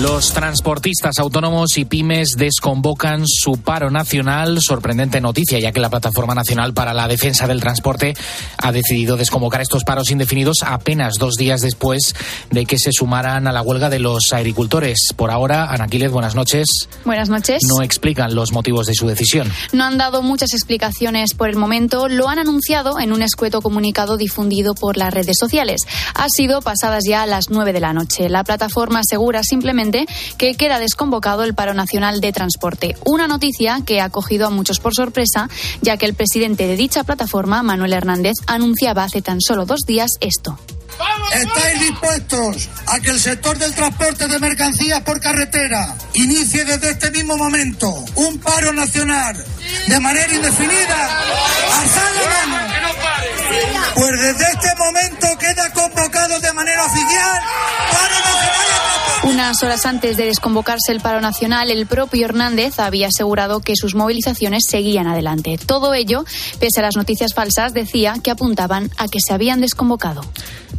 Los transportistas autónomos y pymes desconvocan su paro nacional. Sorprendente noticia, ya que la Plataforma Nacional para la Defensa del Transporte ha decidido desconvocar estos paros indefinidos apenas dos días después de que se sumaran a la huelga de los agricultores. Por ahora, Anaquiles, buenas noches. Buenas noches. No explican los motivos de su decisión. No han dado muchas explicaciones por el momento. Lo han anunciado en un escueto comunicado difundido por las redes sociales. Ha sido pasadas ya a las nueve de la noche. La plataforma asegura simplemente que queda desconvocado el paro nacional de transporte. Una noticia que ha cogido a muchos por sorpresa, ya que el presidente de dicha plataforma, Manuel Hernández, anunciaba hace tan solo dos días esto. ¿Estáis dispuestos a que el sector del transporte de mercancías por carretera inicie desde este mismo momento un paro nacional de manera indefinida? ¡Alzad la mano! Pues desde este momento queda convocado de manera oficial paro nacional. Unas horas antes de desconvocarse el paro nacional, el propio Hernández había asegurado que sus movilizaciones seguían adelante. Todo ello, pese a las noticias falsas, decía que apuntaban a que se habían desconvocado.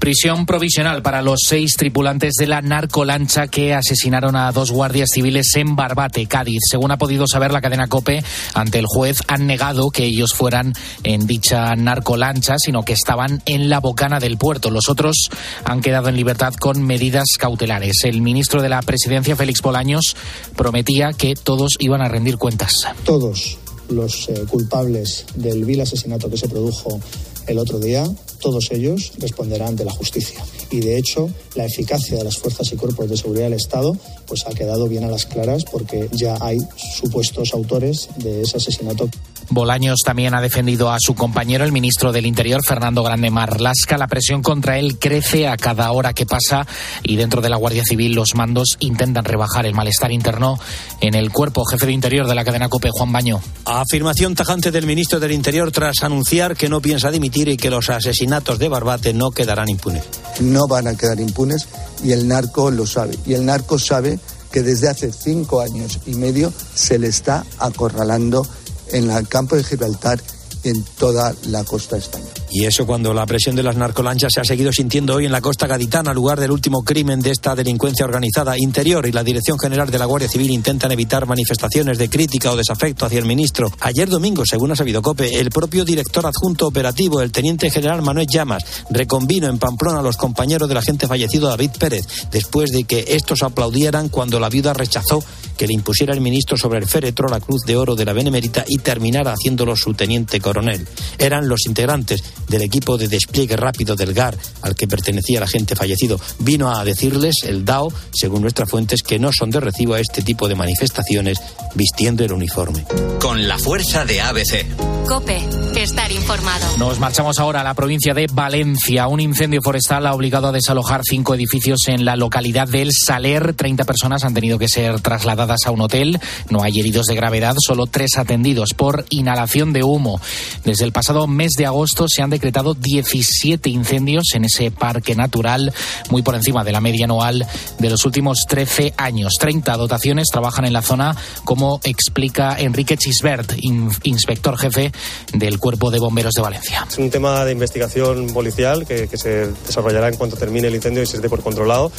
Prisión provisional para los seis tripulantes de la narcolancha que asesinaron a dos guardias civiles en Barbate, Cádiz. Según ha podido saber la cadena COPE, ante el juez han negado que ellos fueran en dicha narcolancha, sino que estaban en la bocana del puerto. Los otros han quedado en libertad con medidas cautelares. El ministro de la Presidencia, Félix Bolaños, prometía que todos iban a rendir cuentas. Todos los eh, culpables del vil asesinato que se produjo el otro día, todos ellos responderán de la justicia. Y de hecho, la eficacia de las fuerzas y cuerpos de seguridad del Estado pues ha quedado bien a las claras porque ya hay supuestos autores de ese asesinato. Bolaños también ha defendido a su compañero, el ministro del Interior, Fernando Grande Marlasca. La presión contra él crece a cada hora que pasa y dentro de la Guardia Civil los mandos intentan rebajar el malestar interno en el cuerpo. Jefe de Interior de la cadena COPE, Juan Baño. Afirmación tajante del ministro del Interior tras anunciar que no piensa dimitir y que los asesinatos de Barbate no quedarán impunes. No van a quedar impunes y el narco lo sabe. Y el narco sabe que desde hace cinco años y medio se le está acorralando en el campo de Gibraltar y en toda la costa española. Y eso cuando la presión de las narcolanchas se ha seguido sintiendo hoy en la costa gaditana, lugar del último crimen de esta delincuencia organizada. Interior y la Dirección General de la Guardia Civil intentan evitar manifestaciones de crítica o desafecto hacia el ministro. Ayer domingo, según ha sabido COPE, el propio director adjunto operativo, el teniente general Manuel Llamas, reconvino en Pamplona a los compañeros del agente fallecido David Pérez, después de que estos aplaudieran cuando la viuda rechazó que le impusiera el ministro sobre el féretro la Cruz de Oro de la Benemérita y terminara haciéndolo su teniente coronel. Eran los integrantes del equipo de despliegue rápido del GAR al que pertenecía el agente fallecido. Vino a decirles el DAO, según nuestras fuentes, que no son de recibo a este tipo de manifestaciones vistiendo el uniforme. Con la fuerza de ABC. Cope, estar informado. Nos marchamos ahora a la provincia de Valencia. Un incendio forestal ha obligado a desalojar cinco edificios en la localidad del Saler. Treinta personas han tenido que ser trasladadas a un hotel. No hay heridos de gravedad, solo tres atendidos por inhalación de humo. Desde el pasado mes de agosto se han decretado 17 incendios en ese parque natural, muy por encima de la media anual de los últimos 13 años. 30 dotaciones trabajan en la zona, como explica Enrique Chisbert, in- inspector jefe del Cuerpo de Bomberos de Valencia. Es un tema de investigación policial que, que se desarrollará en cuanto termine el incendio y se esté por controlado.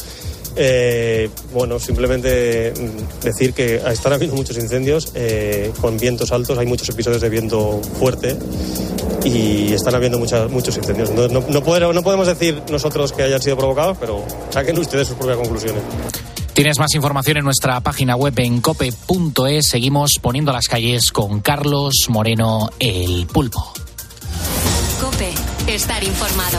Eh, bueno, simplemente mm, decir que están habiendo muchos incendios eh, con vientos altos, hay muchos episodios de viento fuerte y están habiendo muchas, muchos incendios. No, no, no poder- no podemos decir nosotros que hayan sido provocados, pero saquen ustedes sus propias conclusiones. Tienes más información en nuestra página web en cope.es. Seguimos poniendo las calles con Carlos Moreno, el pulpo. Cope, estar informado.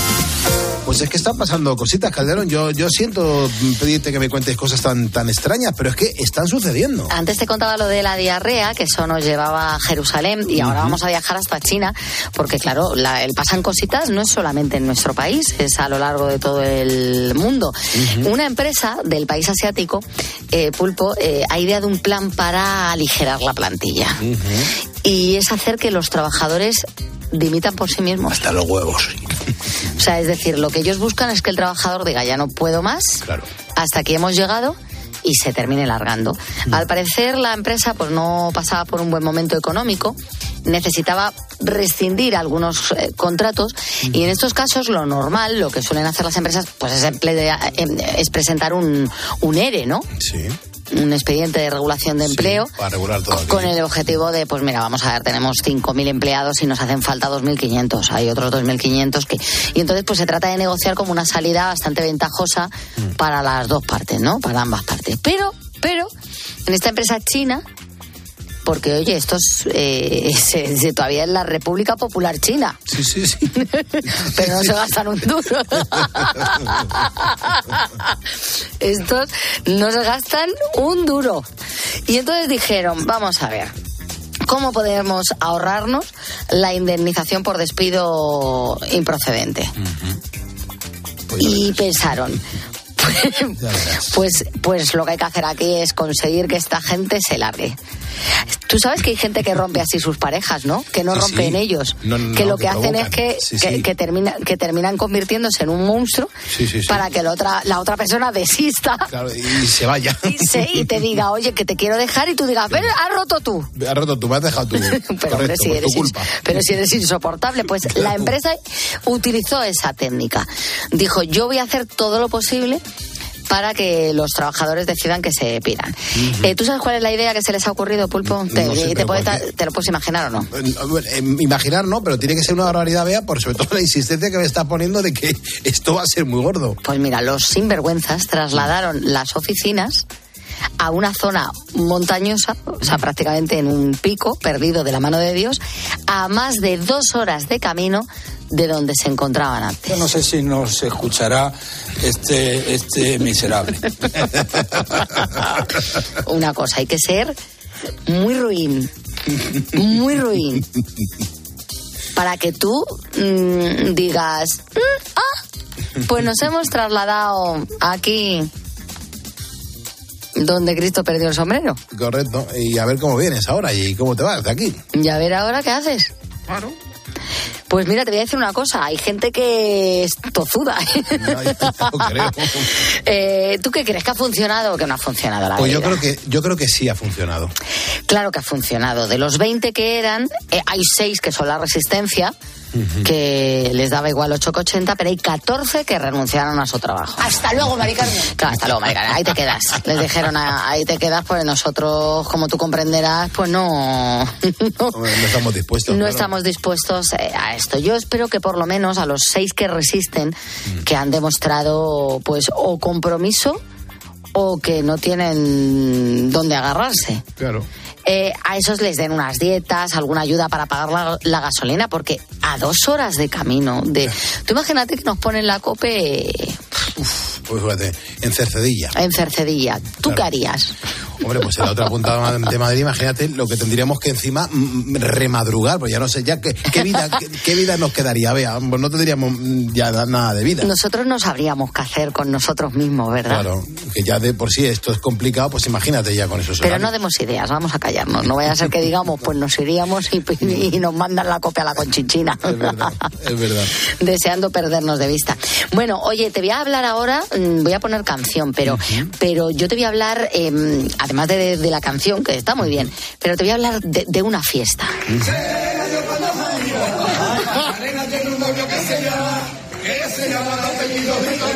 Pues es que están pasando cositas, Calderón. Yo, yo siento pedirte que me cuentes cosas tan, tan extrañas, pero es que están sucediendo. Antes te contaba lo de la diarrea, que eso nos llevaba a Jerusalén, y ahora vamos a viajar hasta China, porque claro, la- el pasan cositas no es solamente en nuestro país, es a lo largo de todo el mundo. Una empresa del país asiático, eh, Pulpo, eh, ha ideado un plan para aligerar la plantilla. Y es hacer que los trabajadores dimitan por sí mismos. Hasta los huevos. O sea, es decir, lo que ellos buscan es que el trabajador diga, ya no puedo más, Claro. hasta aquí hemos llegado y se termine largando. Mm. Al parecer la empresa pues no pasaba por un buen momento económico, necesitaba rescindir algunos eh, contratos Mm. y en estos casos lo normal, lo que suelen hacer las empresas pues es, em, es presentar un, un ERE, ¿no? Sí. Un expediente de regulación de empleo Para regular todo. con el objetivo de, pues mira, vamos a ver, tenemos 5.000 empleados y nos hacen falta 2.500. Hay otros 2.500 que... Y entonces, pues se trata de negociar como una salida bastante ventajosa Mm. para las dos partes, ¿no? Para ambas partes. Pero, pero, en esta empresa china, porque oye, esto es, eh, se- se- todavía es la República Popular China, Sí, sí, sí. pero no se gastan un duro. Estos no se gastan un duro. Y entonces dijeron, vamos a ver, ¿cómo podemos ahorrarnos la indemnización por despido improcedente? Pues Y pensaron, verás. pues, pues lo que hay que hacer aquí es conseguir que esta gente se largue. Tú sabes que hay gente que rompe así sus parejas, ¿no? Que no Sí, rompen sí. ellos. No, no, que lo que que, hacen es que, Sí, que, sí. que termina- que terminan convirtiéndose en un monstruo para que la otra, la otra persona desista Claro, y se vaya. y, se- y te diga, oye, que te quiero dejar y tú digas, pero has roto tú. Has roto tú, me has dejado tú. Pero, Correcto, si eres culpa. pero si eres insoportable, pues la empresa utilizó esa técnica. Dijo, yo voy a hacer todo lo posible para que los trabajadores decidan que se piran. Eh, ¿Tú sabes cuál es la idea que se les ha ocurrido, Pulpo? ¿Te, No sé, te pero puedes- ¿por qué? ¿Te lo puedes imaginar o no? Eh, eh, Imaginar no, pero tiene que ser una barbaridad, Bea, por sobre todo la insistencia que me está poniendo de que esto va a ser muy gordo. Pues mira, los sinvergüenzas trasladaron las oficinas a una zona montañosa, o sea, prácticamente en un pico perdido de la mano de Dios, a más de dos horas de camino de donde se encontraban antes. Yo no sé si nos escuchará este, este miserable. Una cosa, hay que ser muy ruin, muy ruin, para que tú mm, digas, "Mm, ah, pues nos hemos trasladado aquí donde Cristo perdió el sombrero. Correcto. Y a ver cómo vienes ahora y cómo te vas de aquí. Y a ver ahora qué haces. Claro. Pues mira, te voy a decir una cosa, hay gente que es tozuda. No creo. Eh, ¿Tú qué crees que ha funcionado o que no ha funcionado la Pues yo creo que yo creo que sí ha funcionado. Claro que ha funcionado. De los 20 que eran, eh, hay 6 que son la resistencia, que les daba igual 8,80, pero hay 14 que renunciaron a su trabajo. Hasta luego, Mari Carmen. Claro, hasta luego, Maricarmen. Ahí te quedas. Les dijeron, "Ah, ahí te quedas, pues nosotros, como tú comprenderás, pues no, no, estamos dispuestos. no claro. estamos dispuestos eh, a esto. Yo espero que por lo menos a los seis que resisten, que han demostrado, pues, o compromiso o que no tienen dónde agarrarse. Claro. Eh, a esos les den unas dietas, alguna ayuda para pagar la, la gasolina, porque a dos horas de camino, de, tú imagínate que nos ponen la cope Pues fíjate, en Cercedilla. en Cercedilla. ¿Tú Claro. qué harías? Hombre, pues en la otra punta de Madrid, imagínate lo que tendríamos que encima mm, remadrugar, pues ya no sé, ya qué, qué vida, qué, qué vida nos quedaría, vea, pues no tendríamos mm, ya da- nada de vida. Nosotros no sabríamos qué hacer con nosotros mismos, ¿verdad? Claro, que ya de por sí esto es complicado, pues imagínate ya con esos Pero no demos ideas, vamos a callarnos. No vaya a ser que digamos, pues nos iríamos y, y nos mandan la copia a la conchinchina. Es verdad, es verdad. Deseando perdernos de vista. Bueno, oye, te voy a hablar ahora, mm, voy a poner canción, pero, pero yo te voy a hablar, eh, además de, de la canción, que está muy bien, pero te voy a hablar de, de una fiesta.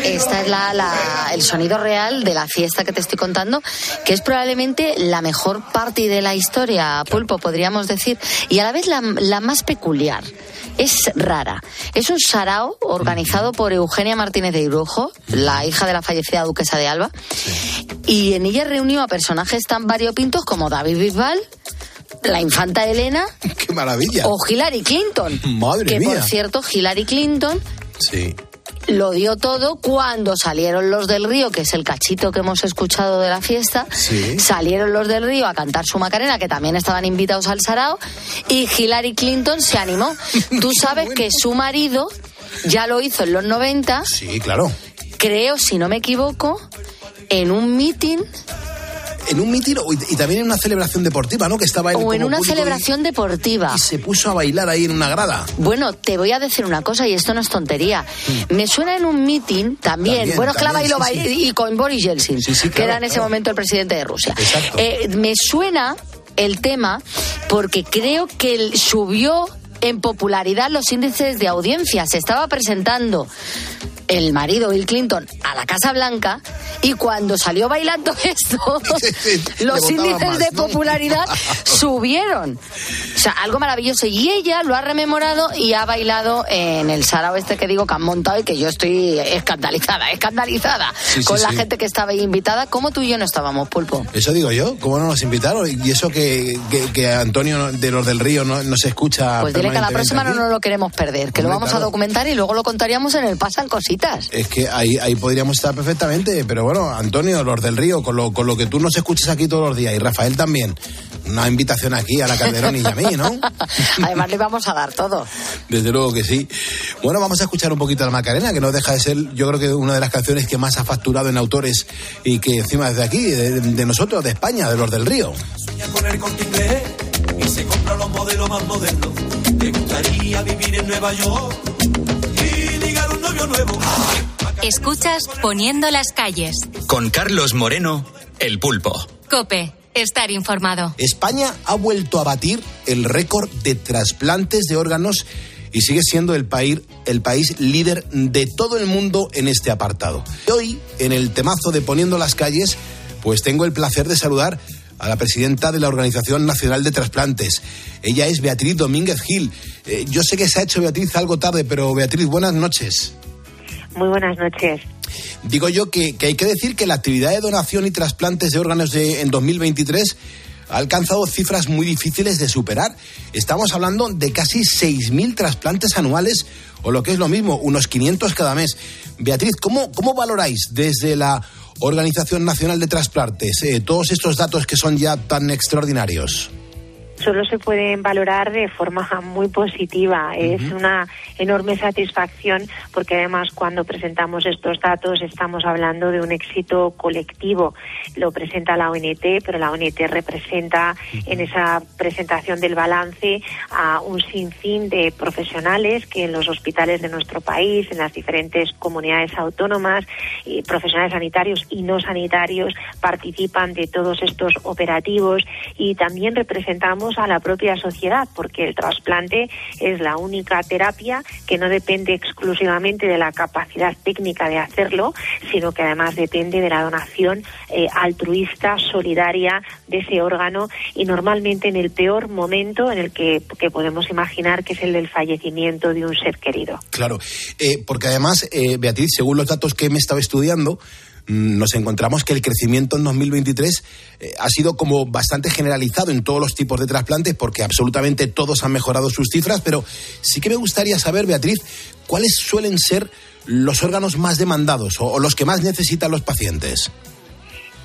Esta es la, la- el sonido real de la fiesta que te estoy contando, que es probablemente la mejor party de la historia, Pulpo, podríamos decir, y a la vez la, la más peculiar. Es rara. Es un sarao organizado por Eugenia Martínez de Irujo, la hija de la fallecida duquesa de Alba, y en ella reunió a personajes tan variopintos como David Bisbal, la infanta Elena ¡Qué maravilla! o Hillary Clinton. Madre que mía. por cierto, Hillary Clinton Sí. Lo dio todo cuando salieron los del río, que es el cachito que hemos escuchado de la fiesta. Sí. Salieron los del río a cantar su Macarena, que también estaban invitados al Sarao, y Hillary Clinton se animó. Tú sabes que su marido ya lo hizo en los 90, Sí, claro. creo, si no me equivoco, en un meeting en un mitin y también en una celebración deportiva, ¿no? Que estaba O en una celebración deportiva. Y se puso a bailar ahí en una grada. Bueno, te voy a decir una cosa y esto no es tontería. Mm. Me suena en un mitin también. También, bueno, es que la también, bailó sí, sí. y con Boris Yeltsin, Sí, sí, que claro, era en ese claro. momento el presidente de Rusia. Exacto. Eh, me suena el tema porque creo que subió en popularidad los índices de audiencia. Se estaba presentando el marido Bill Clinton a la Casa Blanca y cuando salió bailando esto, los índices más, de ¿no? popularidad subieron. O sea, algo maravilloso. Y ella lo ha rememorado y ha bailado en el sarao este que digo que han montado y que yo estoy escandalizada, escandalizada Sí, con la gente que estaba ahí invitada. como tú y yo no estábamos, Pulpo? Eso digo yo, ¿cómo no nos invitaron? Y eso que, que, que Antonio de los del Río no, no se escucha. Pues dile que a la próxima no nos lo queremos perder, que lo Hombre, vamos a claro. documentar y luego lo contaríamos en el Pasan Cositas. Es que ahí, ahí podríamos estar perfectamente, pero bueno, Antonio, los del Río, con lo, con lo que tú nos escuchas aquí todos los días, y Rafael también, una invitación aquí a la Calderón y a mí, ¿no? Además le vamos a dar todo. Desde luego que sí. Bueno, vamos a escuchar un poquito a la Macarena, que no deja de ser, yo creo que una de las canciones que más ha facturado en autores y que encima desde aquí, de, de nosotros, de España, de los del Río. Sueña con el y se compra los modelos más modernos. Te gustaría vivir en Nueva York novio nuevo. Escuchas Poniendo las calles. Con Carlos Moreno, el pulpo. Cope, estar informado. España ha vuelto a batir el récord de trasplantes de órganos y sigue siendo el país, el país líder de todo el mundo en este apartado. Y hoy, en el temazo de Poniendo las calles, pues tengo el placer de saludar a la presidenta de la Organización Nacional de Trasplantes. Ella es Beatriz Domínguez Gil. Eh, yo sé que se ha hecho Beatriz algo tarde, pero Beatriz, buenas noches. Muy buenas noches. Digo yo que, que hay que decir que la actividad de donación y trasplantes de órganos de- en 2023 ha alcanzado cifras muy difíciles de superar. Estamos hablando de casi 6.000 trasplantes anuales, o lo que es lo mismo, unos 500 cada mes. Beatriz, ¿cómo, cómo valoráis desde la Organización Nacional de Trasplantes eh, todos estos datos que son ya tan extraordinarios? Solo se pueden valorar de forma muy positiva. Es una enorme satisfacción porque además cuando presentamos estos datos estamos hablando de un éxito colectivo. Lo presenta la ONT, pero la ONT representa en esa presentación del balance a un sinfín de profesionales que en los hospitales de nuestro país, en las diferentes comunidades autónomas, y profesionales sanitarios y no sanitarios participan de todos estos operativos y también representamos a la propia sociedad porque el trasplante es la única terapia que no depende exclusivamente de la capacidad técnica de hacerlo, sino que además depende de la donación eh, altruista, solidaria de ese órgano y normalmente en el peor momento en el que, que podemos imaginar que es el del fallecimiento de un ser querido. Claro, eh, porque además, eh, Beatriz, según los datos que me estaba estudiando, nos encontramos que el crecimiento en 2023 eh, ha sido como bastante generalizado en todos los tipos de trasplantes, porque absolutamente todos han mejorado sus cifras, pero sí que me gustaría saber, Beatriz, cuáles suelen ser los órganos más demandados o, o los que más necesitan los pacientes.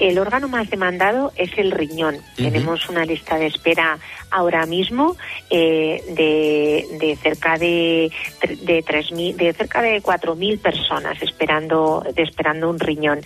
El órgano más demandado es el riñón. Tenemos una lista de espera ahora mismo eh, de, de cerca de, de, 3.000 de cerca de 4.000 personas esperando, de esperando un riñón.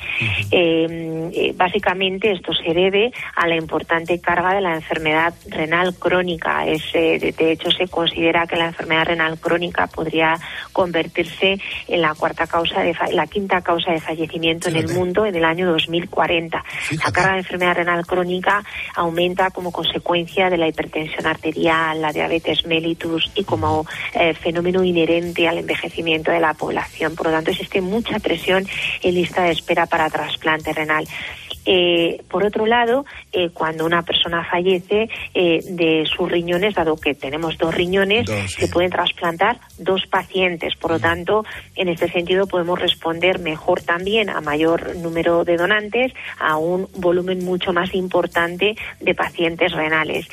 Eh, eh, básicamente esto se debe a la importante carga de la enfermedad renal crónica. Es, eh, de, hecho, se considera que la enfermedad renal crónica podría convertirse en la cuarta causa de la quinta causa de fallecimiento en el mundo en el año 2040. La carga de enfermedad renal crónica aumenta como consecuencia de la hipertensión arterial, la diabetes mellitus y como eh, fenómeno inherente al envejecimiento de la población. Por lo tanto, existe mucha presión en lista de espera para trasplante renal. Eh, por otro lado, eh, cuando una persona fallece eh, de sus riñones, dado que tenemos dos riñones, se pueden trasplantar dos pacientes. Por lo tanto, en este sentido podemos responder mejor también a mayor número de donantes, a un volumen mucho más importante de pacientes renales.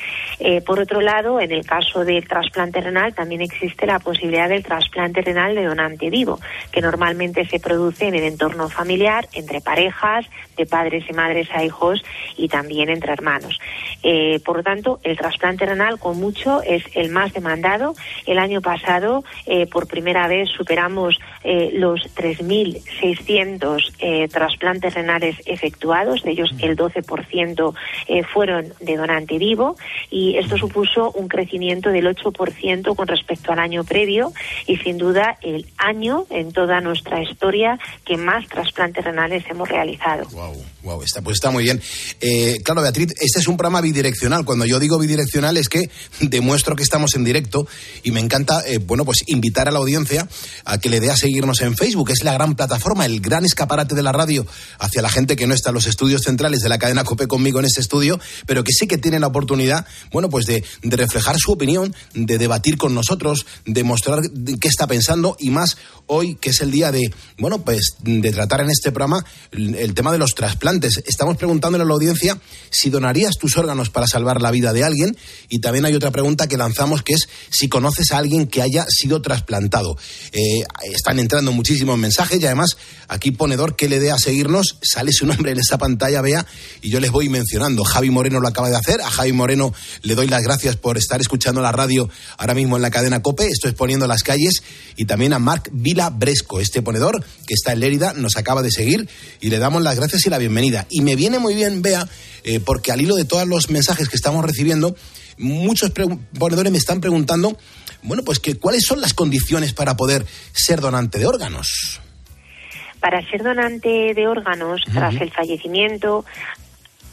Por otro lado, en el caso del trasplante renal también existe la posibilidad del trasplante renal de donante vivo, que normalmente se produce en el entorno familiar, entre parejas, de padres y madres a hijos y también entre hermanos. Eh, por lo tanto, el trasplante renal con mucho es el más demandado. El año pasado, eh, por primera vez, superamos eh, los 3.600 eh, trasplantes renales efectuados, de ellos el 12% eh, fueron de donante vivo y esto supuso un crecimiento del 8% con respecto al año previo y sin duda el año en toda nuestra historia que más trasplantes renales hemos realizado. Wow, wow, pues está muy bien. Eh, claro, Beatriz, este es un programa bidireccional. Cuando yo digo bidireccional es que demuestro que estamos en directo y me encanta, eh, bueno, pues invitar a la audiencia a que le dé a seguirnos en Facebook. Es la gran plataforma, el gran escaparate de la radio hacia la gente que no está en los estudios centrales de la cadena COPE conmigo en este estudio, pero que sí que tiene la oportunidad, bueno, pues de, de reflejar su opinión, de debatir con nosotros, de mostrar qué está pensando y más hoy, que es el día de, bueno, pues de tratar en este programa el tema de los trasplantes. Estamos preguntándole a la audiencia si donarías tus órganos para salvar la vida de alguien y también hay otra pregunta que lanzamos que es si conoces a alguien que haya sido trasplantado. Eh, están entrando muchísimos mensajes y además aquí ponedor que le dé a seguirnos, sale su nombre en esa pantalla, vea, y yo les voy mencionando. Javi Moreno lo acaba de hacer, a Javi Moreno le doy las gracias por estar escuchando la radio ahora mismo en la cadena COPE, esto es poniendo las calles, y también a Marc Vila Bresco, este ponedor que está en Lérida, nos acaba de seguir y le damos las gracias y la bienvenida. Y me viene muy bien, vea, eh, porque al hilo de todos los mensajes que estamos recibiendo, muchos ponedores me están preguntando, bueno, pues que cuáles son las condiciones para poder ser donante de órganos. Para ser donante de órganos tras el fallecimiento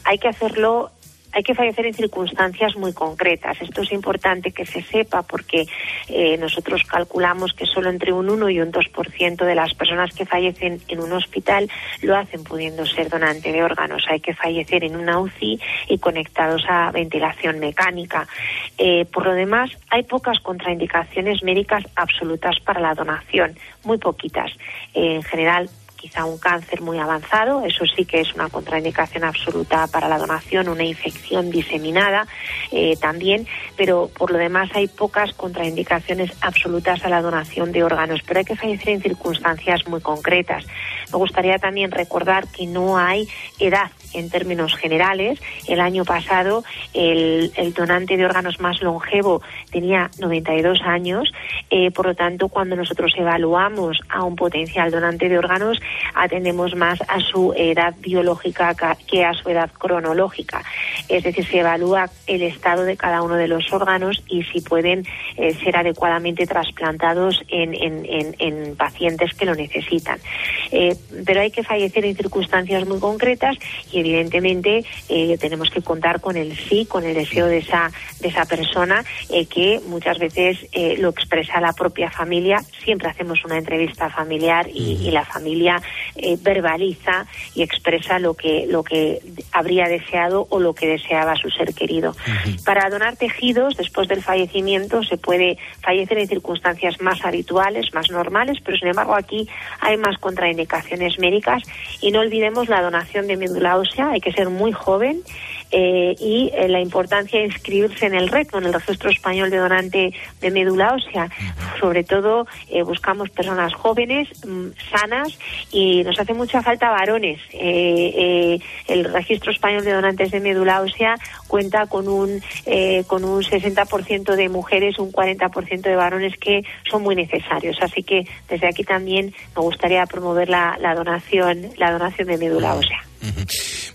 hay que hacerlo hay que fallecer en circunstancias muy concretas. Esto es importante que se sepa porque eh, nosotros calculamos que solo entre un 1 y un 2% de las personas que fallecen en un hospital lo hacen pudiendo ser donante de órganos. Hay que fallecer en una UCI y conectados a ventilación mecánica. Eh, por lo demás, hay pocas contraindicaciones médicas absolutas para la donación, muy poquitas. En general, quizá un cáncer muy avanzado, eso sí que es una contraindicación absoluta para la donación, una infección diseminada eh, también, pero por lo demás hay pocas contraindicaciones absolutas a la donación de órganos, pero hay que fallecer en circunstancias muy concretas. Me gustaría también recordar que no hay edad en términos generales. El año pasado el, donante de órganos más longevo tenía 92 años, eh, por lo tanto cuando nosotros evaluamos a un potencial donante de órganos atendemos más a su edad biológica que a su edad cronológica. Es decir, se evalúa el estado de cada uno de los órganos y si pueden eh, ser adecuadamente trasplantados en, pacientes que lo necesitan. Eh, pero hay que fallecer en circunstancias muy concretas y evidentemente eh, tenemos que contar con el sí, con el deseo de esa, de esa persona eh, que muchas veces eh, lo expresa la propia familia. Siempre hacemos una entrevista familiar y, y la familia verbaliza y expresa lo que, lo que habría deseado o lo que deseaba su ser querido. Para donar tejidos después del fallecimiento se puede fallecer en circunstancias más habituales, más normales, pero sin embargo aquí hay más contraindicaciones médicas y no olvidemos la donación de médula ósea, hay que ser muy joven eh, y eh, la importancia de inscribirse en el RECO, en el Registro Español de Donante de Médula Ósea. Sobre todo eh, buscamos personas jóvenes, mm, sanas y nos hace mucha falta varones. El Registro Español de Donantes de Médula Ósea cuenta con un, con un 60% de mujeres, un 40% de varones que son muy necesarios. Así que desde aquí también me gustaría promover la, la donación, la donación de médula ósea.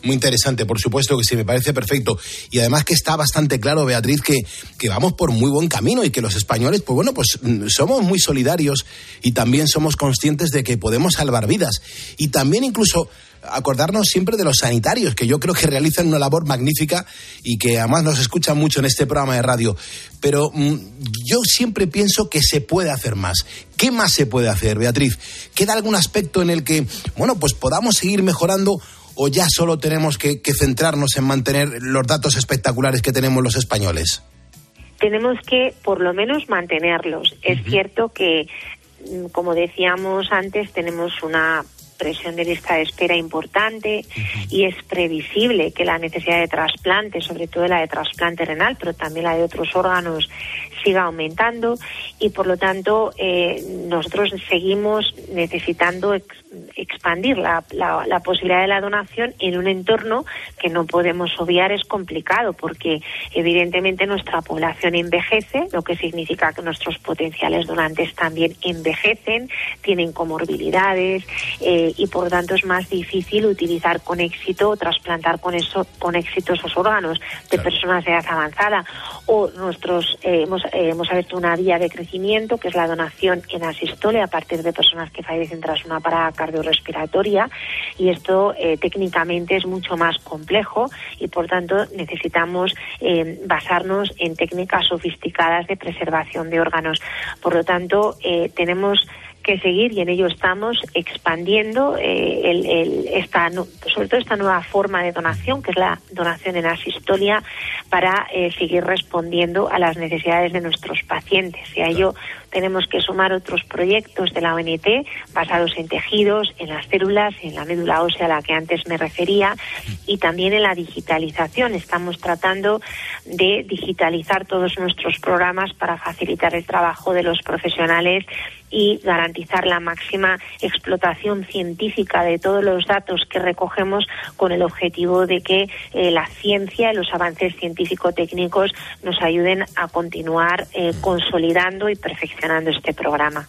Muy interesante, por supuesto que sí, me parece perfecto. Y además que está bastante claro, Beatriz, que, que vamos por muy buen camino y que los españoles, pues bueno, pues mm, somos muy solidarios y también somos conscientes de que podemos salvar vidas. Y también incluso acordarnos siempre de los sanitarios, que yo creo que realizan una labor magnífica y que además nos escuchan mucho en este programa de radio. Pero mm, yo siempre pienso que se puede hacer más. ¿Qué más se puede hacer, Beatriz? ¿Queda algún aspecto en el que, bueno, pues podamos seguir mejorando o ya solo tenemos que, que centrarnos en mantener los datos espectaculares que tenemos los españoles? Tenemos que, por lo menos, mantenerlos. Es cierto que, mm, como decíamos antes, tenemos una presión de lista de espera importante y es previsible que la necesidad de trasplante, sobre todo la de trasplante renal, pero también la de otros órganos, siga aumentando y por lo tanto eh, nosotros seguimos necesitando expandir la, la, posibilidad de la donación en un entorno que no podemos obviar es complicado porque evidentemente nuestra población envejece, lo que significa que nuestros potenciales donantes también envejecen, tienen comorbilidades eh, y por lo tanto es más difícil utilizar con éxito o trasplantar con eso con éxito esos órganos de personas de edad avanzada. O nuestros eh, hemos, eh, hemos abierto una vía de crecimiento que es la donación en asistole a partir de personas que fallecen tras una parada cardiorrespiratoria. Y esto eh, técnicamente es mucho más complejo y por tanto necesitamos basarnos en técnicas sofisticadas de preservación de órganos. Por lo tanto, eh, tenemos que seguir y en ello estamos expandiendo el, esta, sobre todo esta nueva forma de donación, que es la donación en asistolia, para seguir respondiendo a las necesidades de nuestros pacientes. Y a ello tenemos que sumar otros proyectos de la ONT basados en tejidos, en las células, en la médula ósea a la que antes me refería y también en la digitalización. Estamos tratando de digitalizar todos nuestros programas para facilitar el trabajo de los profesionales y garantizar la máxima explotación científica de todos los datos que recogemos con el objetivo de que eh, la ciencia y los avances científico-técnicos nos ayuden a continuar eh, consolidando y perfeccionando este programa.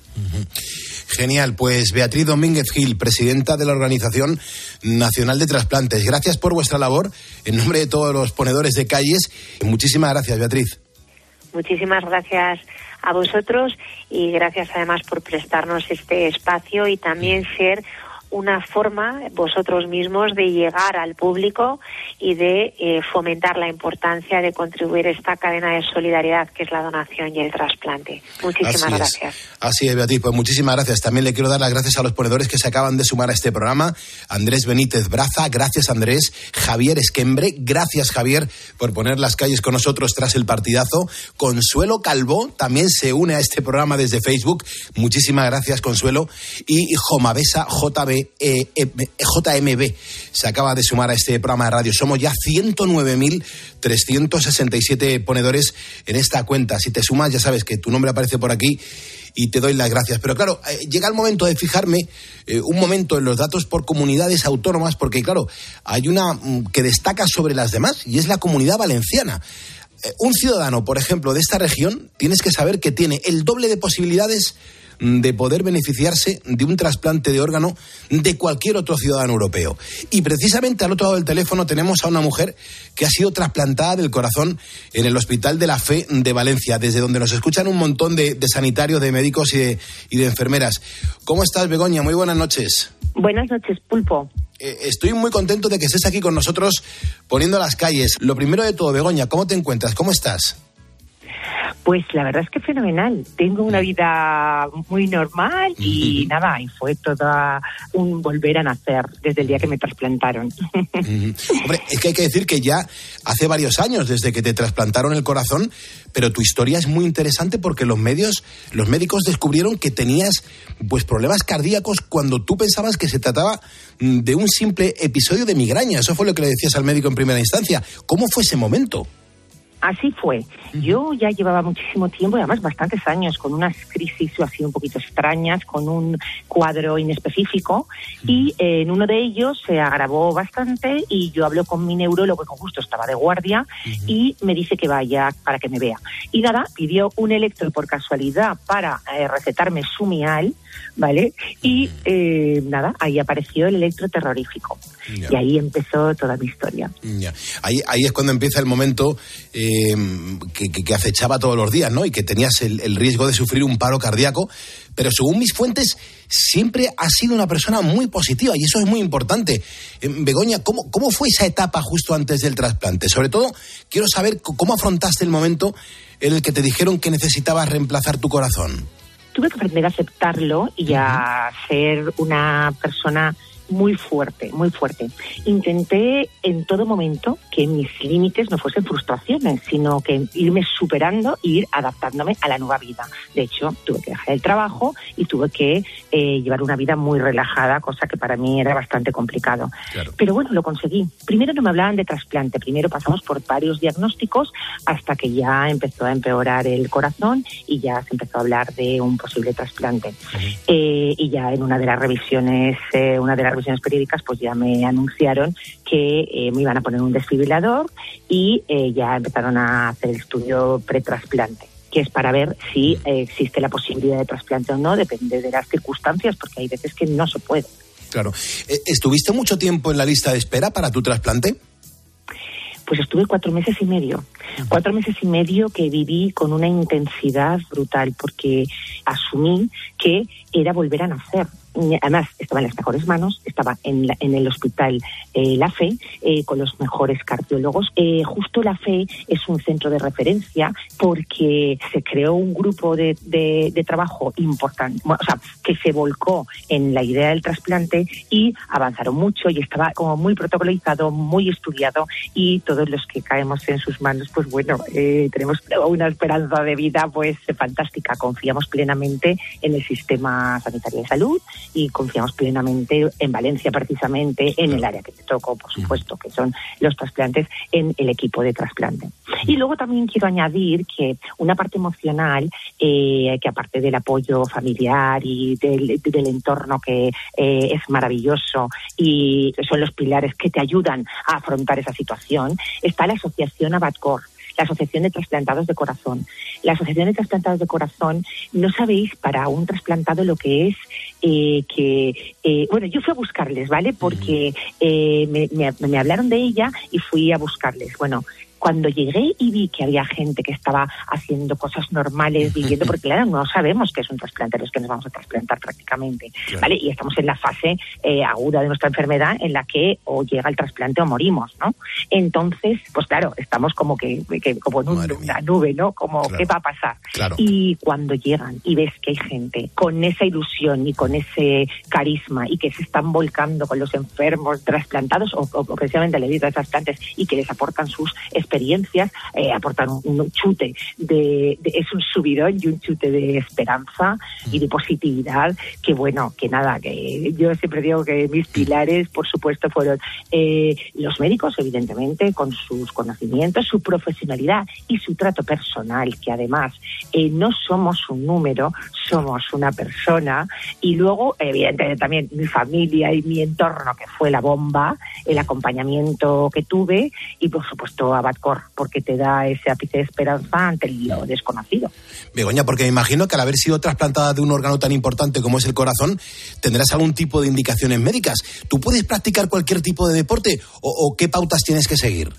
Genial, pues Beatriz Domínguez Gil, presidenta de la Organización Nacional de Trasplantes. Gracias por vuestra labor en nombre de todos los ponedores de calles. Muchísimas gracias, Beatriz. Muchísimas gracias a vosotros y gracias además por prestarnos este espacio y también ser una forma vosotros mismos de llegar al público y de eh, fomentar la importancia de contribuir a esta cadena de solidaridad que es la donación y el trasplante. Muchísimas gracias. Así es, Beatriz. Pues muchísimas gracias. También le quiero dar las gracias a los ponedores que se acaban de sumar a este programa. Andrés Benítez Braza, gracias Andrés. Javier Esquembre, gracias Javier por poner las calles con nosotros tras el partidazo. Consuelo Calvo también se une a este programa desde Facebook. Muchísimas gracias, Consuelo. Y Jomabesa JB eh, eh, JMB se acaba de sumar a este programa de radio. Somos ya 109.367 ponedores en esta cuenta. Si te sumas, ya sabes que tu nombre aparece por aquí y te doy las gracias. Pero claro, eh, llega el momento de fijarme un momento en los datos por comunidades autónomas, porque claro, hay una mm, que destaca sobre las demás y es la comunidad valenciana. un ciudadano, por ejemplo, de esta región, tienes que saber que tiene el doble de posibilidades de poder beneficiarse de un trasplante de órgano de cualquier otro ciudadano europeo. Y precisamente al otro lado del teléfono tenemos a una mujer que ha sido trasplantada del corazón en el Hospital de la Fe de Valencia, desde donde nos escuchan un montón de, sanitarios, de médicos y de, y de enfermeras. ¿Cómo estás, Begoña? Muy buenas noches. Buenas noches, Pulpo. Eh, estoy muy contento de que estés aquí con nosotros poniendo las calles. Lo primero de todo, Begoña, ¿cómo te encuentras? ¿Cómo estás? Pues la verdad es que fenomenal. Tengo una vida muy normal y nada, y fue todo un volver a nacer desde el día que me trasplantaron. Hombre, es que hay que decir que ya hace varios años desde que te trasplantaron el corazón, pero tu historia es muy interesante porque los medios, los médicos descubrieron que tenías pues problemas cardíacos cuando tú pensabas que se trataba de un simple episodio de migraña. Eso fue lo que le decías al médico en primera instancia. ¿Cómo fue ese momento? Así fue. Yo ya llevaba muchísimo tiempo, y además bastantes años, con unas crisis así un poquito extrañas, con un cuadro inespecífico, y en uno de ellos se agravó bastante y yo hablo con mi neurólogo, que con justo estaba de guardia, y me dice que vaya para que me vea. Y nada, pidió un electro por casualidad para eh, recetarme Sumial, ¿vale? Y eh, nada, ahí apareció el electro terrorífico. Y ahí empezó toda mi historia. Ahí, ahí es cuando empieza el momento eh, que, acechaba todos los días, ¿no? Y que tenías el, riesgo de sufrir un paro cardíaco. Pero según mis fuentes, siempre has sido una persona muy positiva y eso es muy importante. Eh, Begoña, ¿cómo, ¿cómo fue esa etapa justo antes del trasplante? Sobre todo, quiero saber cómo afrontaste el momento en el que te dijeron que necesitabas reemplazar tu corazón. Tuve que aprender a aceptarlo y a ser una persona muy fuerte, muy fuerte. Intenté en todo momento que mis límites no fuesen frustraciones, sino que irme superando e ir adaptándome a la nueva vida. De hecho, tuve que dejar el trabajo y tuve que eh, llevar una vida muy relajada, cosa que para mí era bastante complicado. Pero bueno, lo conseguí. Primero no me hablaban de trasplante, primero pasamos por varios diagnósticos hasta que ya empezó a empeorar el corazón y ya se empezó a hablar de un posible trasplante. Eh, y ya en una de las revisiones, eh, una de las revisiones periódicas, pues ya me anunciaron que eh, me iban a poner un desfibrilador y ya empezaron a hacer el estudio pretrasplante que es para ver si existe la posibilidad de trasplante o no, depende de las circunstancias, porque hay veces que no se puede. Claro. ¿Estuviste mucho tiempo en la lista de espera para tu trasplante? Pues estuve cuatro meses y medio. Cuatro meses y medio que viví con una intensidad brutal porque asumí que era volver a nacer además estaba en las mejores manos, estaba en, en el hospital eh, La Fe eh, con los mejores cardiólogos. Eh, justo La Fe es un centro de referencia porque se creó un grupo de, de, trabajo importante, o sea, que se volcó en la idea del trasplante y avanzaron mucho y estaba como muy protocolizado, muy estudiado y todos los que caemos en sus manos, pues bueno, tenemos una esperanza de vida pues fantástica. Confiamos plenamente en el sistema sanitario de salud y confiamos plenamente en Valencia precisamente, en el área que te tocó, por supuesto, que son los trasplantes, en el equipo de trasplante. Y luego también quiero añadir que una parte emocional, eh, que aparte del apoyo familiar y del, entorno que eh, es maravilloso y son los pilares que te ayudan a afrontar esa situación, está la asociación Abadcor la Asociación de Trasplantados de Corazón. La Asociación de Trasplantados de Corazón, no sabéis para un trasplantado lo que es eh, que, eh, bueno, yo fui a buscarles, ¿vale? Porque eh, me, me hablaron de ella y fui a buscarles. Bueno, cuando llegué y vi que había gente que estaba haciendo cosas normales, viviendo, porque claro, no sabemos qué es un trasplante, los que nos vamos a trasplantar prácticamente, ¿vale? Y estamos en la fase eh, aguda de nuestra enfermedad en la que o llega el trasplante o morimos, ¿no? Entonces, pues claro, estamos como que, como en una nube, ¿no? Como, ¿qué va a pasar? Y cuando llegan y ves que hay gente con esa ilusión y con ese carisma y que se están volcando con los enfermos trasplantados o, o precisamente le de trasplantes y que les aportan sus experiencias, eh, aportan un, chute de, es un subidón y un chute de esperanza y de positividad que bueno, que nada, que yo siempre digo que mis pilares, por supuesto, fueron eh, los médicos, evidentemente, con sus conocimientos, su profesionalidad y su trato personal, que además eh, no somos un número, somos una persona y luego, evidentemente, también mi familia y mi entorno, que fue la bomba, el acompañamiento que tuve y, por supuesto, a porque te da ese ápice de esperanza ante lo desconocido. Begoña, porque me imagino que al haber sido trasplantada de un órgano tan importante como es el corazón, tendrás algún tipo de indicaciones médicas. ¿Tú puedes practicar cualquier tipo de deporte o qué pautas tienes que seguir?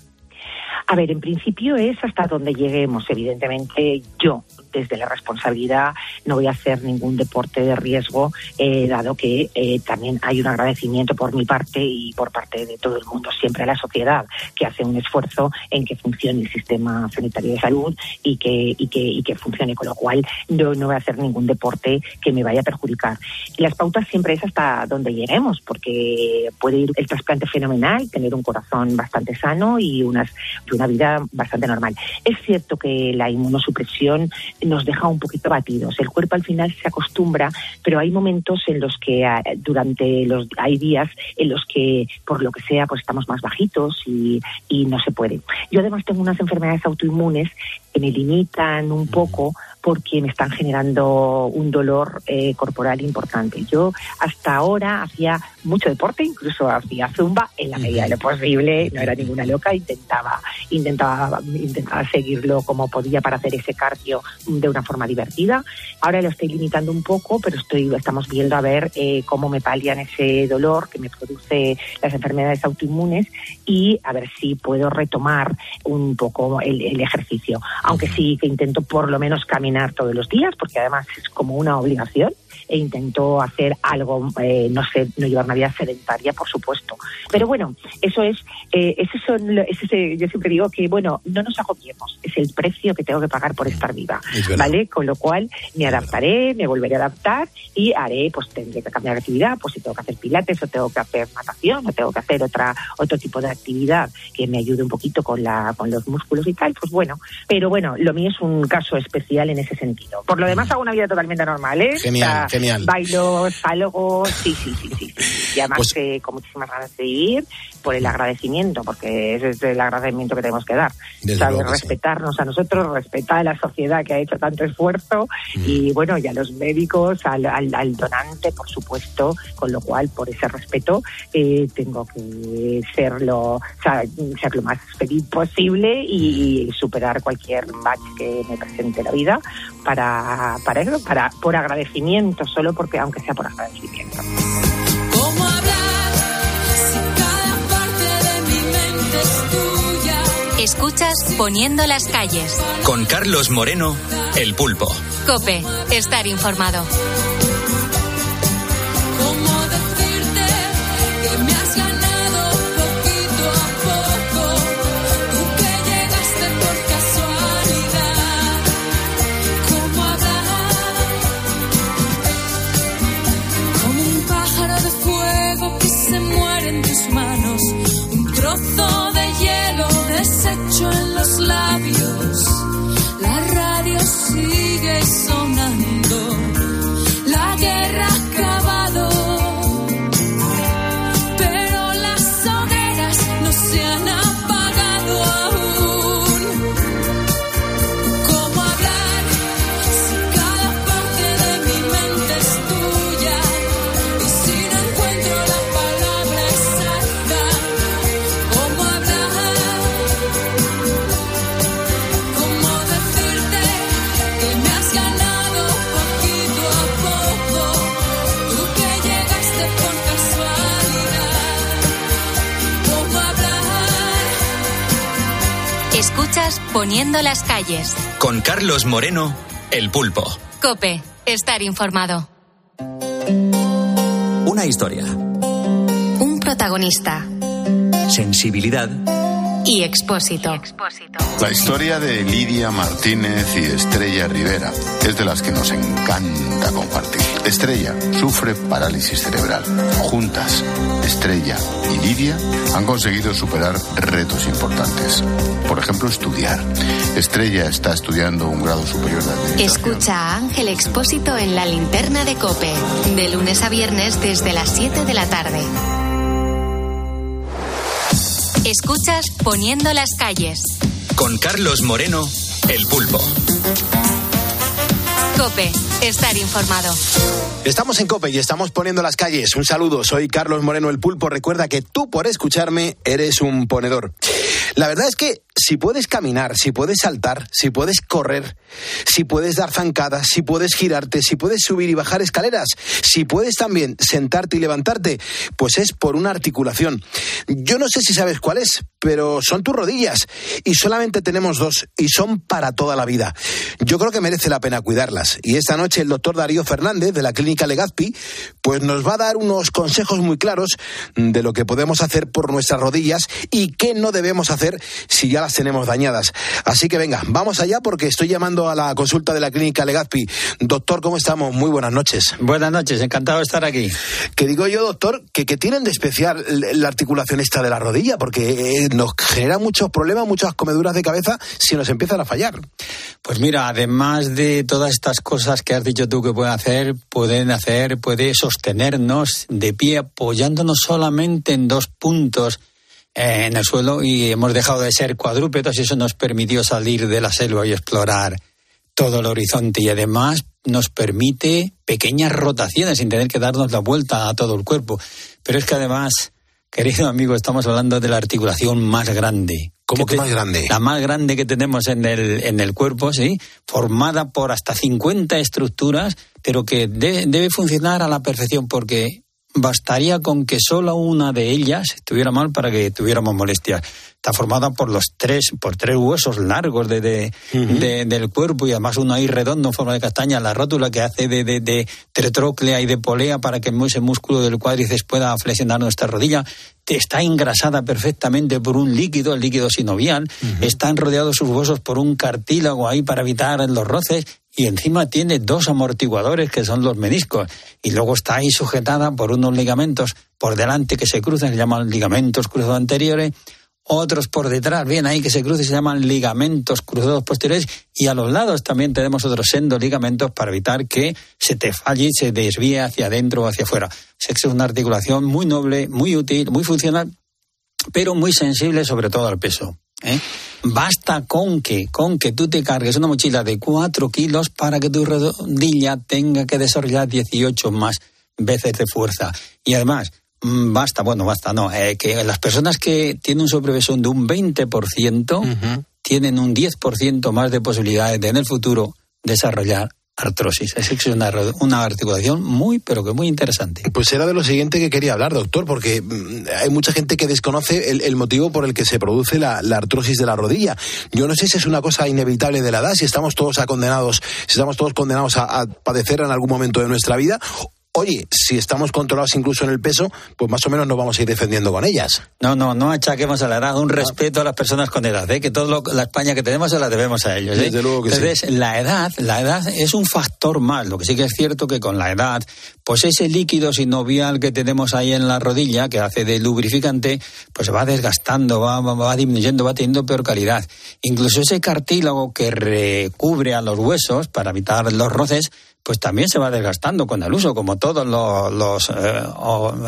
A ver, en principio es hasta donde lleguemos. Evidentemente, yo desde la responsabilidad no voy a hacer ningún deporte de riesgo, eh, dado que eh, también hay un agradecimiento por mi parte y por parte de todo el mundo, siempre a la sociedad, que hace un esfuerzo en que funcione el sistema sanitario de salud y que, y que, y que funcione, con lo cual no, no voy a hacer ningún deporte que me vaya a perjudicar. las pautas siempre es hasta donde lleguemos, porque puede ir el trasplante fenomenal, tener un corazón bastante sano y unas, una vida bastante normal. Es cierto que la inmunosupresión nos deja un poquito batidos. El cuerpo al final se acostumbra, pero hay momentos en los que ah, durante los hay días en los que por lo que sea pues estamos más bajitos y, y no se puede. Yo además tengo unas enfermedades autoinmunes que me limitan un poco porque me están generando un dolor eh, corporal importante. Yo hasta ahora hacía mucho deporte, incluso hacía zumba en la medida de lo posible, no era ninguna loca, intentaba, intentaba, intentaba seguirlo como podía para hacer ese cardio de una forma divertida. Ahora lo estoy limitando un poco, pero estoy, estamos viendo a ver eh, cómo me palian ese dolor que me produce las enfermedades autoinmunes y a ver si puedo retomar un poco el, el ejercicio. Aunque sí que intento por lo menos caminar todos los días, porque además es como una obligación e intento hacer algo, eh, no sé, no llevar una vida sedentaria, por supuesto. Pero bueno, eso es, eh, ese son, ese es, eh, yo siempre digo que, bueno, no nos agobiemos, es el precio que tengo que pagar por estar viva, Es. ¿vale? Con lo cual me adaptaré, me volveré a adaptar y haré, pues tendré que cambiar de actividad, pues si tengo que hacer pilates o tengo que hacer natación o tengo que hacer otra otro tipo de actividad que me ayude un poquito con la con los músculos y tal, pues bueno, pero bueno, lo mío es un caso especial en ese sentido. Por lo demás hago una vida totalmente normal, ¿eh? Genial, genial. Bailo, salgo, sí, sí, sí, sí. Y además Pues- eh, con muchísimas ganas de ir por el agradecimiento, porque ese es el agradecimiento que tenemos que dar. Respetarnos a nosotros, respetar a la sociedad que ha hecho tanto esfuerzo y bueno, y a los médicos, al, al- al donante, por supuesto, con lo cual, por ese respeto, eh, tengo que ser lo, o sea, ser lo más feliz posible y, superar cualquier match que me presente la vida para, para eso, para, por agradecimiento, solo porque, aunque sea por agradecimiento. ¿Cómo hablar si cada parte de mi mente es tuya? Escuchas Poniendo las calles. Con Carlos Moreno, El Pulpo. Cope, estar informado. Poniendo las calles. Con Carlos Moreno, El Pulpo. Cope, estar informado. Una historia. Un protagonista Sensibilidad. y expósito. La historia de Lidia Martínez y Estrella Rivera es de las que nos encanta compartir. Estrella sufre parálisis cerebral. Juntas, Estrella y Lidia han conseguido superar retos importantes. Por ejemplo, estudiar. Estrella está estudiando un grado superior de administración. Escucha a Ángel Expósito en la linterna de Cope, de lunes a viernes desde las 7 de la tarde. Escuchas Poniendo las calles. Con Carlos Moreno, El Pulpo. Cope, estar informado. Estamos en Cope y estamos poniendo las calles. Un saludo, soy Carlos Moreno el Pulpo. Recuerda que tú por escucharme eres un ponedor. La verdad es que si puedes caminar, si puedes saltar, si puedes correr, si puedes dar zancadas, si puedes girarte, si puedes subir y bajar escaleras, si puedes también sentarte y levantarte, pues es por una articulación. Yo no sé si sabes cuál es, pero son tus rodillas y solamente tenemos dos y son para toda la vida. Yo creo que merece la pena cuidarlas. Y esta noche el doctor Darío Fernández de la clínica Legazpi pues nos va a dar unos consejos muy claros de lo que podemos hacer por nuestras rodillas y qué no debemos hacer si ya las tenemos dañadas. Así que venga, vamos allá porque estoy llamando a la consulta de la clínica Legazpi. Doctor, ¿cómo estamos? Muy buenas noches. Buenas noches, encantado de estar aquí. Que digo yo, doctor, que, que tienen de especial la articulación esta de la rodilla, porque eh, nos genera muchos problemas, muchas comeduras de cabeza si nos empiezan a fallar. Pues mira, además de todas estas cosas que has dicho tú que pueden hacer, pueden hacer, puede sostenernos de pie apoyándonos solamente en dos puntos eh, en el suelo y hemos dejado de ser cuadrúpedos y eso nos permitió salir de la selva y explorar todo el horizonte y además nos permite pequeñas rotaciones sin tener que darnos la vuelta a todo el cuerpo. Pero es que además, querido amigo, estamos hablando de la articulación más grande. ¿Cómo que más grande? La más grande que tenemos en el, en el cuerpo, sí, formada por hasta 50 estructuras, pero que de- debe funcionar a la perfección porque bastaría con que solo una de ellas estuviera mal para que tuviéramos molestias. Está formada por los tres, por tres huesos largos de, de, de- del cuerpo y además uno ahí redondo en forma de castaña, la rótula que hace de, de, de tetróclea y de polea para que ese músculo del cuádriceps pueda flexionar nuestra rodilla. Está engrasada perfectamente por un líquido, el líquido sinovial. Están rodeados sus huesos por un cartílago ahí para evitar los roces y encima tiene dos amortiguadores que son los meniscos y luego está ahí sujetada por unos ligamentos por delante que se cruzan, se llaman ligamentos cruzados anteriores, otros por detrás, bien ahí que se cruzan, se llaman ligamentos cruzados posteriores y a los lados también tenemos otros sendos ligamentos para evitar que se te falle y se desvíe hacia adentro o hacia afuera. Es una articulación muy noble, muy útil, muy funcional, pero muy sensible sobre todo al peso. ¿Eh? Basta con que, con que tú te cargues una mochila de 4 kilos para que tu rodilla tenga que desarrollar 18 más veces de fuerza. Y además, mm, basta, bueno, basta, no, eh, que las personas que tienen un sobrepeso de un 20% tienen un 10% más de posibilidades de en el futuro desarrollar artrosis. Es una, una articulación muy, pero que muy interesante. Pues era de lo siguiente que quería hablar, doctor, porque mm, hay mucha gente que desconoce el, el motivo por el que se produce la, la artrosis de la rodilla. Yo no sé si es una cosa inevitable de la edad, si estamos todos condenados, si estamos todos condenados a, a padecer en algún momento de nuestra vida. Oye, si estamos controlados incluso en el peso, pues más o menos nos vamos a ir defendiendo con ellas. No, no, no achaquemos a la edad, un respeto a las personas con edad, ¿eh? que todo la España que tenemos se la debemos a ellos. ¿eh? Desde luego que sí. Entonces, la edad, la edad es un factor más. Lo que sí que es cierto que con la edad, pues ese líquido sinovial que tenemos ahí en la rodilla, que hace de lubrificante, pues se va desgastando, va, va, va disminuyendo, va teniendo peor calidad. Incluso ese cartílago que recubre a los huesos para evitar los roces, pues también se va desgastando con el uso, como todos los, eh,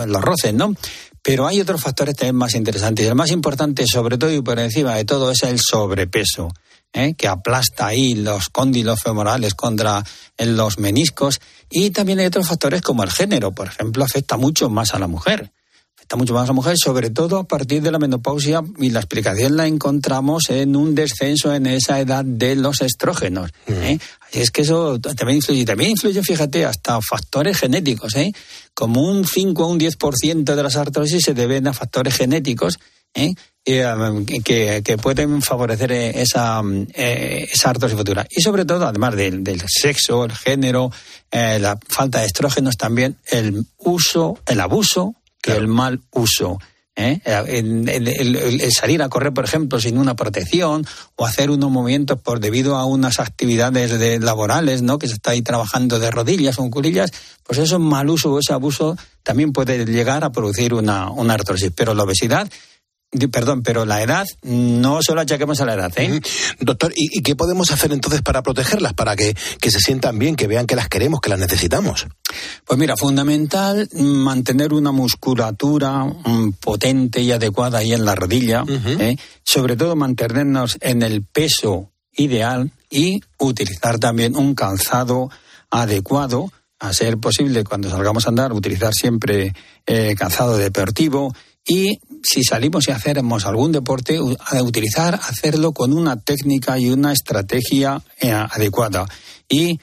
los roces, ¿no? Pero hay otros factores también más interesantes. El más importante, sobre todo y por encima de todo, es el sobrepeso, ¿eh? que aplasta ahí los cóndilos femorales contra eh, los meniscos. Y también hay otros factores como el género, por ejemplo, afecta mucho más a la mujer. Afecta mucho más a la mujer, sobre todo a partir de la menopausia, y la explicación la encontramos en un descenso en esa edad de los estrógenos. ¿eh? Así es que eso también influye. También influye, fíjate, hasta factores genéticos. ¿eh? Como un 5 o un 10% de las artrosis se deben a factores genéticos. ¿eh? eh, que, que pueden favorecer eh, esa, mm, eh, esa artrosis futura. Y sobre todo, además del, del sexo, el género, eh, la falta de estrógenos, también el uso, el abuso que el mal uso. ¿eh? El, el- el- salir a correr, por ejemplo, sin una protección o hacer unos movimientos por debido a unas actividades de- laborales, ¿no? Que se está ahí trabajando de rodillas o en curillas, pues eso mal uso o ese abuso también puede llegar a producir una, una artrosis. Pero la obesidad, perdón, pero la edad, no solo achaquemos a la edad, ¿eh? Doctor, ¿y, y qué podemos hacer entonces para protegerlas, para que, que se sientan bien, que vean que las queremos, que las necesitamos? Pues mira, fundamental mantener una musculatura mm, potente y adecuada ahí en la rodilla, ¿eh? sobre todo mantenernos en el peso ideal y utilizar también un calzado adecuado, a ser posible cuando salgamos a andar, utilizar siempre eh, calzado deportivo y si salimos y hacemos algún deporte, a utilizar, hacerlo con una técnica y una estrategia eh, adecuada. Y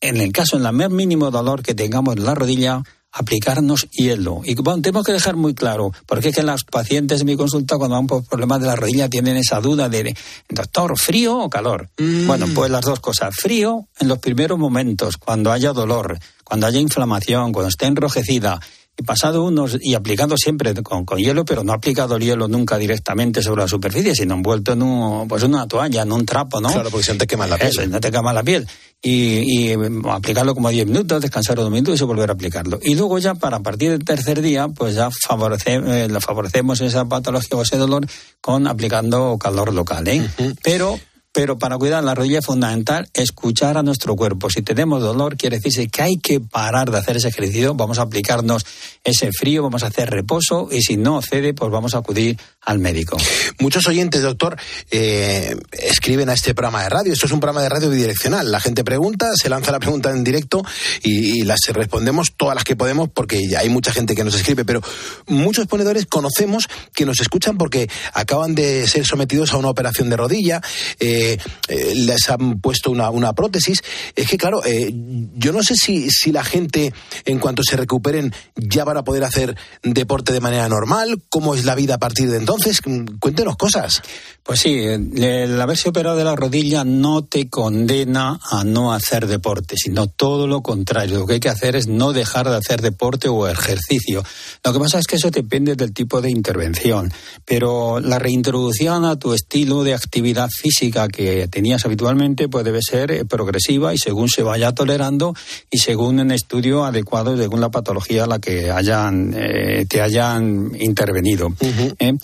en el caso, en el más mínimo dolor que tengamos en la rodilla, aplicarnos hielo. Y bueno, tenemos que dejar muy claro, porque es que las pacientes en mi consulta, cuando van por problemas de la rodilla, tienen esa duda de, doctor, ¿frío o calor? Bueno, pues las dos cosas. Frío en los primeros momentos, cuando haya dolor, cuando haya inflamación, cuando esté enrojecida. Pasado unos, y aplicando siempre con, con hielo, pero no aplicado el hielo nunca directamente sobre la superficie, sino envuelto en un, pues una toalla, en un trapo, ¿no? Claro, porque si no te quemas la piel. Eso, no te quema la piel. Y, y mm, aplicarlo como 10 minutos, descansar unos minutos y volver a aplicarlo. Y luego ya para a partir del tercer día, pues ya favorece, eh, favorecemos esa patología o ese dolor con aplicando calor local. ¿eh? Pero pero para cuidar la rodilla es fundamental escuchar a nuestro cuerpo. Si tenemos dolor, quiere decirse que hay que parar de hacer ese ejercicio, vamos a aplicarnos ese frío, vamos a hacer reposo y si no cede, pues vamos a acudir al médico. Muchos oyentes, doctor, eh, escriben a este programa de radio. Esto es un programa de radio bidireccional. La gente pregunta, se lanza la pregunta en directo y, las respondemos todas las que podemos porque ya hay mucha gente que nos escribe. Pero muchos ponedores conocemos que nos escuchan porque acaban de ser sometidos a una operación de rodilla. eh, eh, les han puesto una, una prótesis. Es que, claro, eh, yo no sé si, si la gente, en cuanto se recuperen, ya van a poder hacer deporte de manera normal. ¿Cómo es la vida a partir de entonces? Cuéntenos cosas. Pues sí, el haberse operado de la rodilla no te condena a no hacer deporte, sino todo lo contrario. Lo que hay que hacer es no dejar de hacer deporte o ejercicio. Lo que pasa es que eso depende del tipo de intervención, pero la reintroducción a tu estilo de actividad física que tenías habitualmente pues debe ser eh, progresiva y según se vaya tolerando y según un estudio adecuado según la patología a la que hayan eh, te hayan intervenido. ¿eh?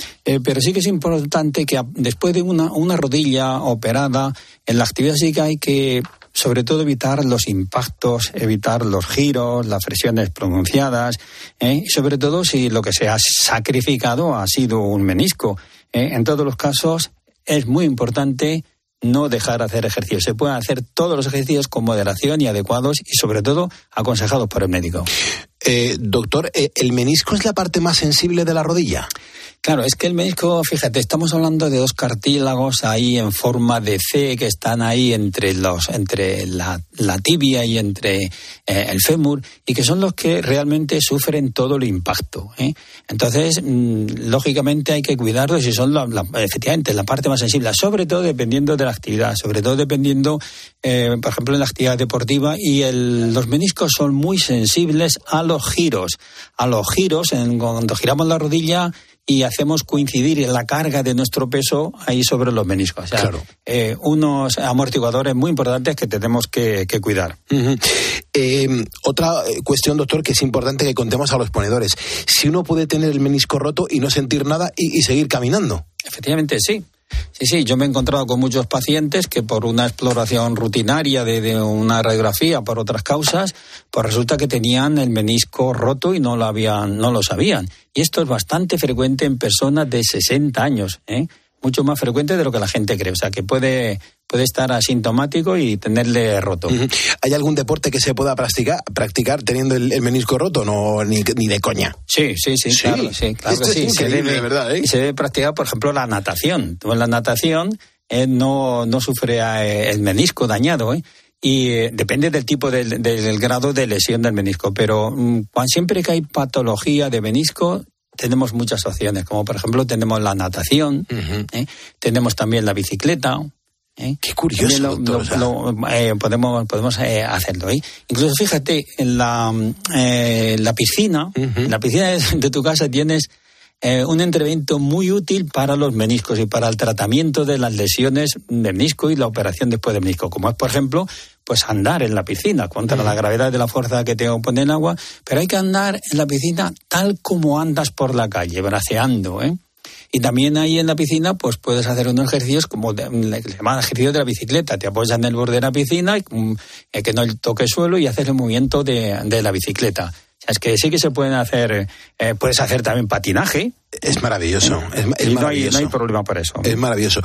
pero sí que es importante que después de una, una rodilla operada en la actividad física hay que sobre todo evitar los impactos, evitar los giros, las presiones pronunciadas, ¿eh? y sobre todo si lo que se ha sacrificado ha sido un menisco. ¿eh? En todos los casos es muy importante no dejar de hacer ejercicios. Se pueden hacer todos los ejercicios con moderación y adecuados y sobre todo aconsejados por el médico. Eh, doctor, ¿el menisco es la parte más sensible de la rodilla? Claro, es que el menisco, fíjate, estamos hablando de dos cartílagos ahí en forma de C que están ahí entre los, entre la, tibia y entre eh, el fémur y que son los que realmente sufren todo el impacto. ¿eh? Entonces, mm, lógicamente hay que cuidarlos y son la, efectivamente la parte más sensible, sobre todo dependiendo de la actividad, sobre todo dependiendo, eh, por ejemplo, en la actividad deportiva y el, los meniscos son muy sensibles a los giros, a los giros en, cuando giramos la rodilla y hacemos coincidir la carga de nuestro peso ahí sobre los meniscos. claro. Eh, unos amortiguadores muy importantes que tenemos que, cuidar. Eh, otra cuestión, doctor, que es importante que contemos a los ponedores. Si uno puede tener el menisco roto y no sentir nada y seguir caminando. Efectivamente, sí. Sí, sí, yo me he encontrado con muchos pacientes que por una exploración rutinaria de, una radiografía, por otras causas, pues resulta que tenían el menisco roto y no lo habían, no lo sabían. Y esto es bastante frecuente en personas de 60 años, ¿eh? Mucho más frecuente de lo que la gente cree. O sea, que puede, puede estar asintomático y tenerle roto. ¿Hay algún deporte que se pueda practicar, practicar teniendo el, menisco roto? No, ni, de coña. Sí, sí, sí, claro, sí, claro sí. Se debe, verdad, ¿eh? se debe practicar, por ejemplo, la natación. En la natación eh, no, no sufre eh, el menisco dañado, ¿eh? y depende del tipo del, grado de lesión del menisco, pero mm, siempre que hay patología de menisco tenemos muchas opciones, como por ejemplo tenemos la natación, tenemos también la bicicleta, ¿eh? Qué curioso. Eh, podemos podemos eh, hacerlo. Incluso fíjate, en la, la piscina, en la piscina de, tu casa tienes un entrevento muy útil para los meniscos y para el tratamiento de las lesiones de menisco y la operación después de menisco, como es, por ejemplo, pues andar en la piscina contra la gravedad de la fuerza que te opone el agua, pero hay que andar en la piscina tal como andas por la calle, braceando, ¿eh? Y también ahí en la piscina, pues puedes hacer unos ejercicios como de, se llama ejercicio de la bicicleta. Te apoyas en el borde de la piscina, mm, eh, que no toque suelo y haces el movimiento de, de la bicicleta. Es que sí que se pueden hacer, eh, puedes hacer también patinaje, es maravilloso. Es, no, hay, problema por eso. Es maravilloso.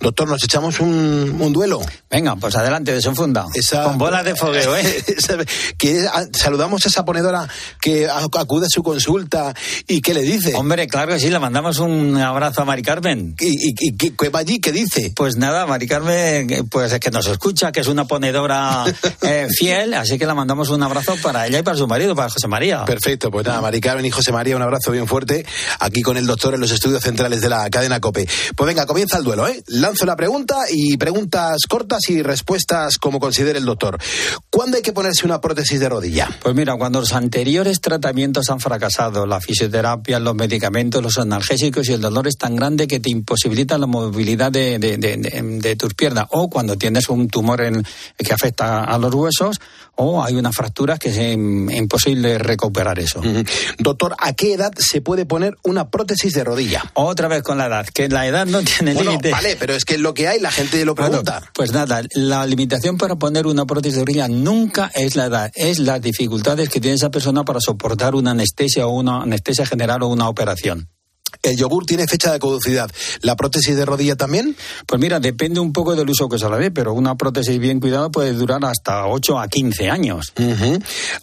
Doctor, ¿nos echamos un, duelo? Venga, pues adelante, desenfunda. Esa, Con bolas de fogueo, ¿eh? que, ah, saludamos a esa ponedora que acude a su consulta y ¿qué le dice? Hombre, claro que sí, le mandamos un abrazo a Mari Carmen. ¿Y, qué va allí? ¿Qué dice? Pues nada, Mari Carmen, pues es que nos escucha, que es una ponedora eh, fiel, así que le mandamos un abrazo para ella y para su marido, para José María. Perfecto, pues nada, Mari Carmen y José María, un abrazo bien fuerte aquí con el doctor en los estudios centrales de la cadena COPE. Pues venga, comienza el duelo, ¿eh? Lanzo la pregunta y preguntas cortas y respuestas como considere el doctor. ¿Cuándo hay que ponerse una prótesis de rodilla? Pues mira, cuando los anteriores tratamientos han fracasado, la fisioterapia, los medicamentos, los analgésicos y el dolor es tan grande que te imposibilita la movilidad de, tus piernas, o cuando tienes un tumor en, que afecta a los huesos, o hay una fractura que es imposible recuperar eso. Doctor, ¿a qué edad se puede poner una prótesis de rodilla? Otra vez con la edad, que la edad no tiene límite. Vale, pero es que lo que hay, la gente lo pregunta. pues nada, la limitación para poner una prótesis de rodilla nunca es la edad, es las dificultades que tiene esa persona para soportar una anestesia o una anestesia general o una operación. ¿El yogur tiene fecha de caducidad? ¿La prótesis de rodilla también? Pues mira, depende un poco del uso que se la dé, pero una prótesis bien cuidada puede durar hasta 8 a 15 años.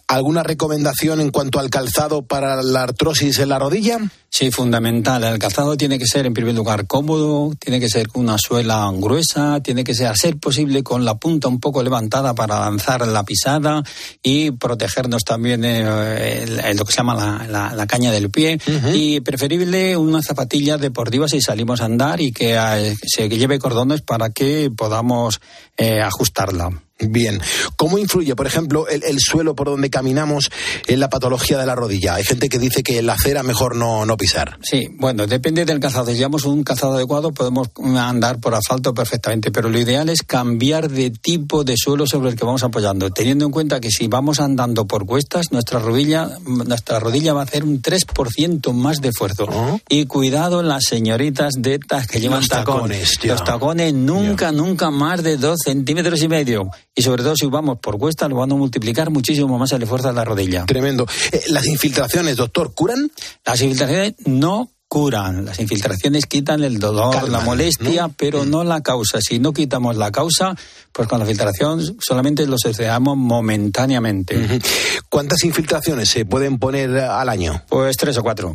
¿Alguna recomendación en cuanto al calzado para la artrosis en la rodilla? Sí, fundamental. El calzado tiene que ser, en primer lugar, cómodo, tiene que ser con una suela gruesa, tiene que ser, a ser posible, con la punta un poco levantada para lanzar la pisada y protegernos también eh, el- lo que se llama la, la- la caña del pie. Y preferible una zapatilla deportiva si salimos a andar y que eh, se lleve cordones para que podamos eh, ajustarla. Bien. ¿Cómo influye, por ejemplo, el, el suelo por donde caminamos en la patología de la rodilla? Hay gente que dice que en la acera mejor no, no pisar. Sí, bueno, depende del calzado. Si llevamos un calzado adecuado, podemos andar por asfalto perfectamente, pero lo ideal es cambiar de tipo de suelo sobre el que vamos apoyando, teniendo en cuenta que si vamos andando por cuestas, nuestra rodilla, nuestra rodilla va a hacer un 3% más de esfuerzo. Y cuidado las señoritas de estas que llevan Los tacones, ya. Los tacones nunca, nunca más de dos centímetros y medio. Y sobre todo si vamos por cuestas, lo van a multiplicar muchísimo más el esfuerzo de la rodilla. Tremendo. Eh, ¿Las infiltraciones, doctor, curan? Las infiltraciones no curan. Las infiltraciones quitan el dolor, Calman, la molestia, pero no la causa. Si no quitamos la causa, pues con la filtración solamente lo sucedamos momentáneamente. ¿Cuántas infiltraciones se pueden poner al año? Pues tres o cuatro.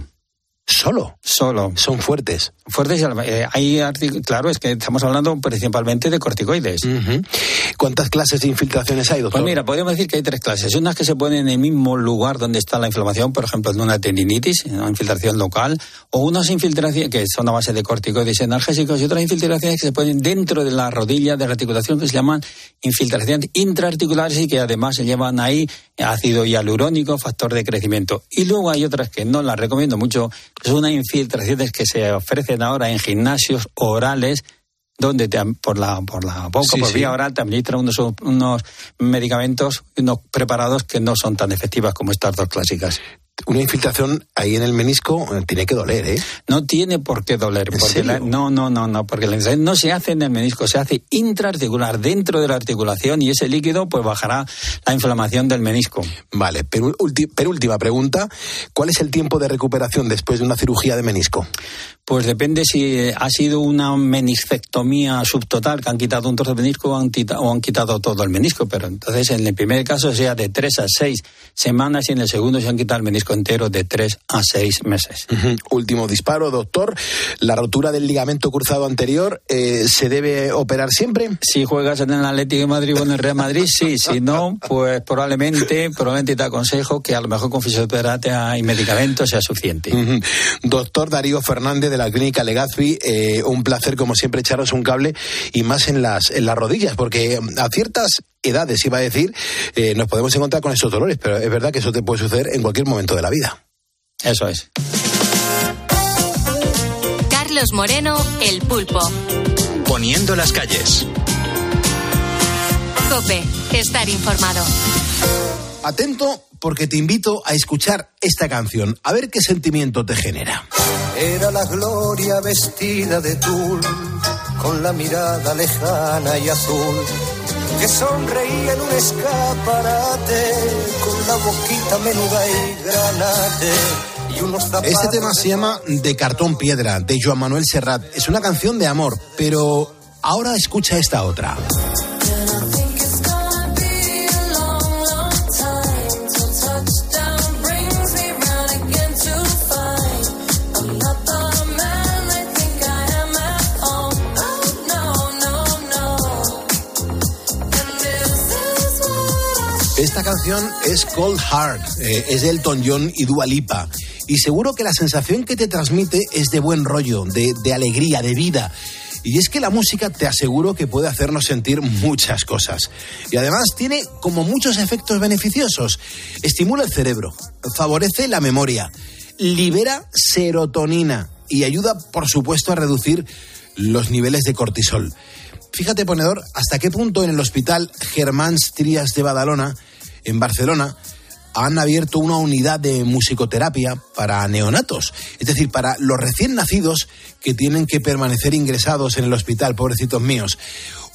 ¿Solo? Solo. Son fuertes. Fuertes, eh, hay claro, es que estamos hablando principalmente de corticoides. ¿Cuántas clases de infiltraciones hay, doctor? Pues mira, podríamos decir que hay tres clases. Unas que se ponen en el mismo lugar donde está la inflamación, por ejemplo, en una tendinitis, en una infiltración local, o unas infiltraciones que son a base de corticoides analgésicos y otras infiltraciones que se ponen dentro de la rodilla de la articulación que se llaman infiltraciones intraarticulares y que además se llevan ahí ácido hialurónico, factor de crecimiento. Y luego hay otras que no las recomiendo mucho, que son unas infiltraciones que se ofrecen ahora en gimnasios orales donde te, por la por la boca, Sí, por sí. vía oral, te administran unos, unos medicamentos, unos preparados que no son tan efectivas como estas dos clásicas. Una infiltración ahí en el menisco eh, tiene que doler, ¿eh? No tiene por qué doler. ¿En Porque serio? la- no, no, no, no, porque la infiltración no se hace en el menisco, se hace intraarticular, dentro de la articulación, y ese líquido pues bajará la inflamación del menisco. Vale, pero penúltima pregunta. ¿Cuál es el tiempo de recuperación después de una cirugía de menisco? Pues depende si ha sido una meniscectomía subtotal, que han quitado un trozo de menisco o han, tita- o han quitado todo el menisco. Pero entonces, en el primer caso, sea de tres a seis semanas y en el segundo se han quitado el menisco entero de tres a seis meses. Ujú. Último disparo, doctor. ¿La rotura del ligamento cruzado anterior eh, se debe operar siempre? Si juegas en el Atlético de Madrid o en el Real Madrid, sí. Si no, pues probablemente, probablemente te aconsejo que a lo mejor con fisioterapia y medicamentos sea suficiente. Doctor Darío Fernández de la Clínica Legazpi, eh, un placer como siempre echaros un cable y más en las, en las rodillas, porque a ciertas edades, iba a decir, eh, nos podemos encontrar con estos dolores, pero es verdad que eso te puede suceder en cualquier momento de la vida. Eso es. Carlos Moreno, El Pulpo. Poniendo las calles. Cope, estar informado. Atento porque te invito a escuchar esta canción, a ver qué sentimiento te genera. Era la gloria vestida de tul, con la mirada lejana y azul, que sonreía en un escaparate, con la boquita menuda y granate. Este tema se llama De cartón piedra, de Joan Manuel Serrat. Es una canción de amor, pero ahora escucha esta otra. Es Cold Heart, eh, es de Elton John y Dua Lipa. Y seguro que la sensación que te transmite es de buen rollo, de, de alegría, de vida. Y es que la música te aseguro que puede hacernos sentir muchas cosas. Y además tiene como muchos efectos beneficiosos. Estimula el cerebro, favorece la memoria, libera serotonina y ayuda, por supuesto, a reducir los niveles de cortisol. Fíjate, ponedor, hasta qué punto en el hospital Germán Trías de Badalona, en Barcelona, han abierto una unidad de musicoterapia para neonatos, es decir, para los recién nacidos que tienen que permanecer ingresados en el hospital, pobrecitos míos.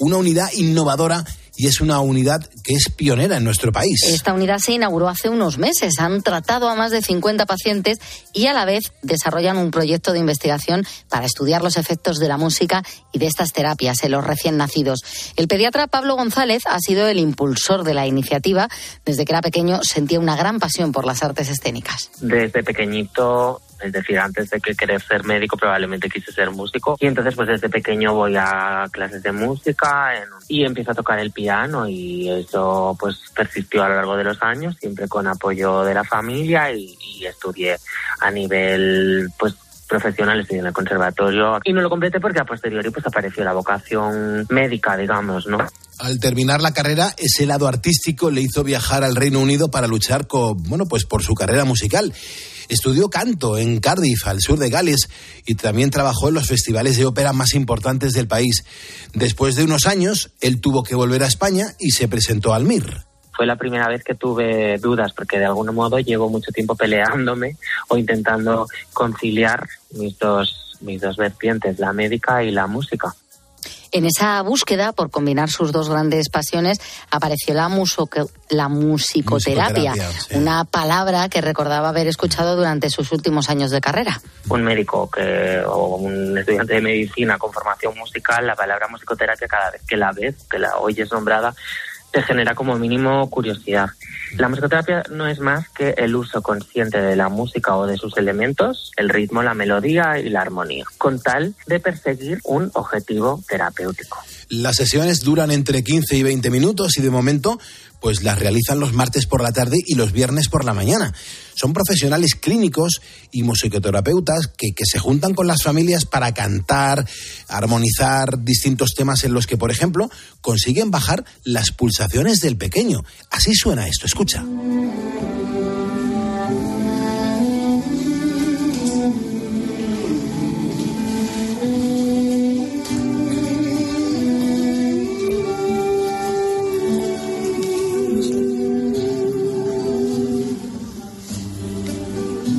Una unidad innovadora y es una unidad que es pionera en nuestro país. Esta unidad se inauguró hace unos meses. Han tratado a más de 50 pacientes y a la vez desarrollan un proyecto de investigación para estudiar los efectos de la música y de estas terapias en los recién nacidos. El pediatra Pablo González ha sido el impulsor de la iniciativa. Desde que era pequeño sentía una gran pasión por las artes escénicas. Desde pequeñito Es decir, antes de que querer ser médico probablemente quise ser músico. Y entonces pues desde pequeño voy a clases de música y empiezo a tocar el piano y eso pues persistió a lo largo de los años, siempre con apoyo de la familia y, y estudié a nivel pues profesional, estudié en el conservatorio y no lo completé porque a posteriori pues apareció la vocación médica, digamos, ¿no? Al terminar la carrera, ese lado artístico le hizo viajar al Reino Unido para luchar con, bueno, pues por su carrera musical. Estudió canto en Cardiff, al sur de Gales, y también trabajó en los festivales de ópera más importantes del país. Después de unos años, él tuvo que volver a España y se presentó al MIR fue la primera vez que tuve dudas porque de algún modo llevo mucho tiempo peleándome o intentando conciliar mis dos, mis dos vertientes, la médica y la música. En esa búsqueda por combinar sus dos grandes pasiones apareció la, la musicoterapia, una palabra que recordaba haber escuchado durante sus últimos años de carrera. Un médico que, o un estudiante de medicina con formación musical, la palabra musicoterapia cada vez que la ves, que la oyes nombrada, te genera como mínimo curiosidad. La musicoterapia no es más que el uso consciente de la música o de sus elementos, el ritmo, la melodía y la armonía, con tal de perseguir un objetivo terapéutico. Las sesiones duran entre 15 y 20 minutos y de momento pues las realizan los martes por la tarde y los viernes por la mañana. Son profesionales clínicos y musicoterapeutas que, que, se juntan con las familias para cantar, armonizar distintos temas en los que, por ejemplo, consiguen bajar las pulsaciones del pequeño. Así suena esto, escucha.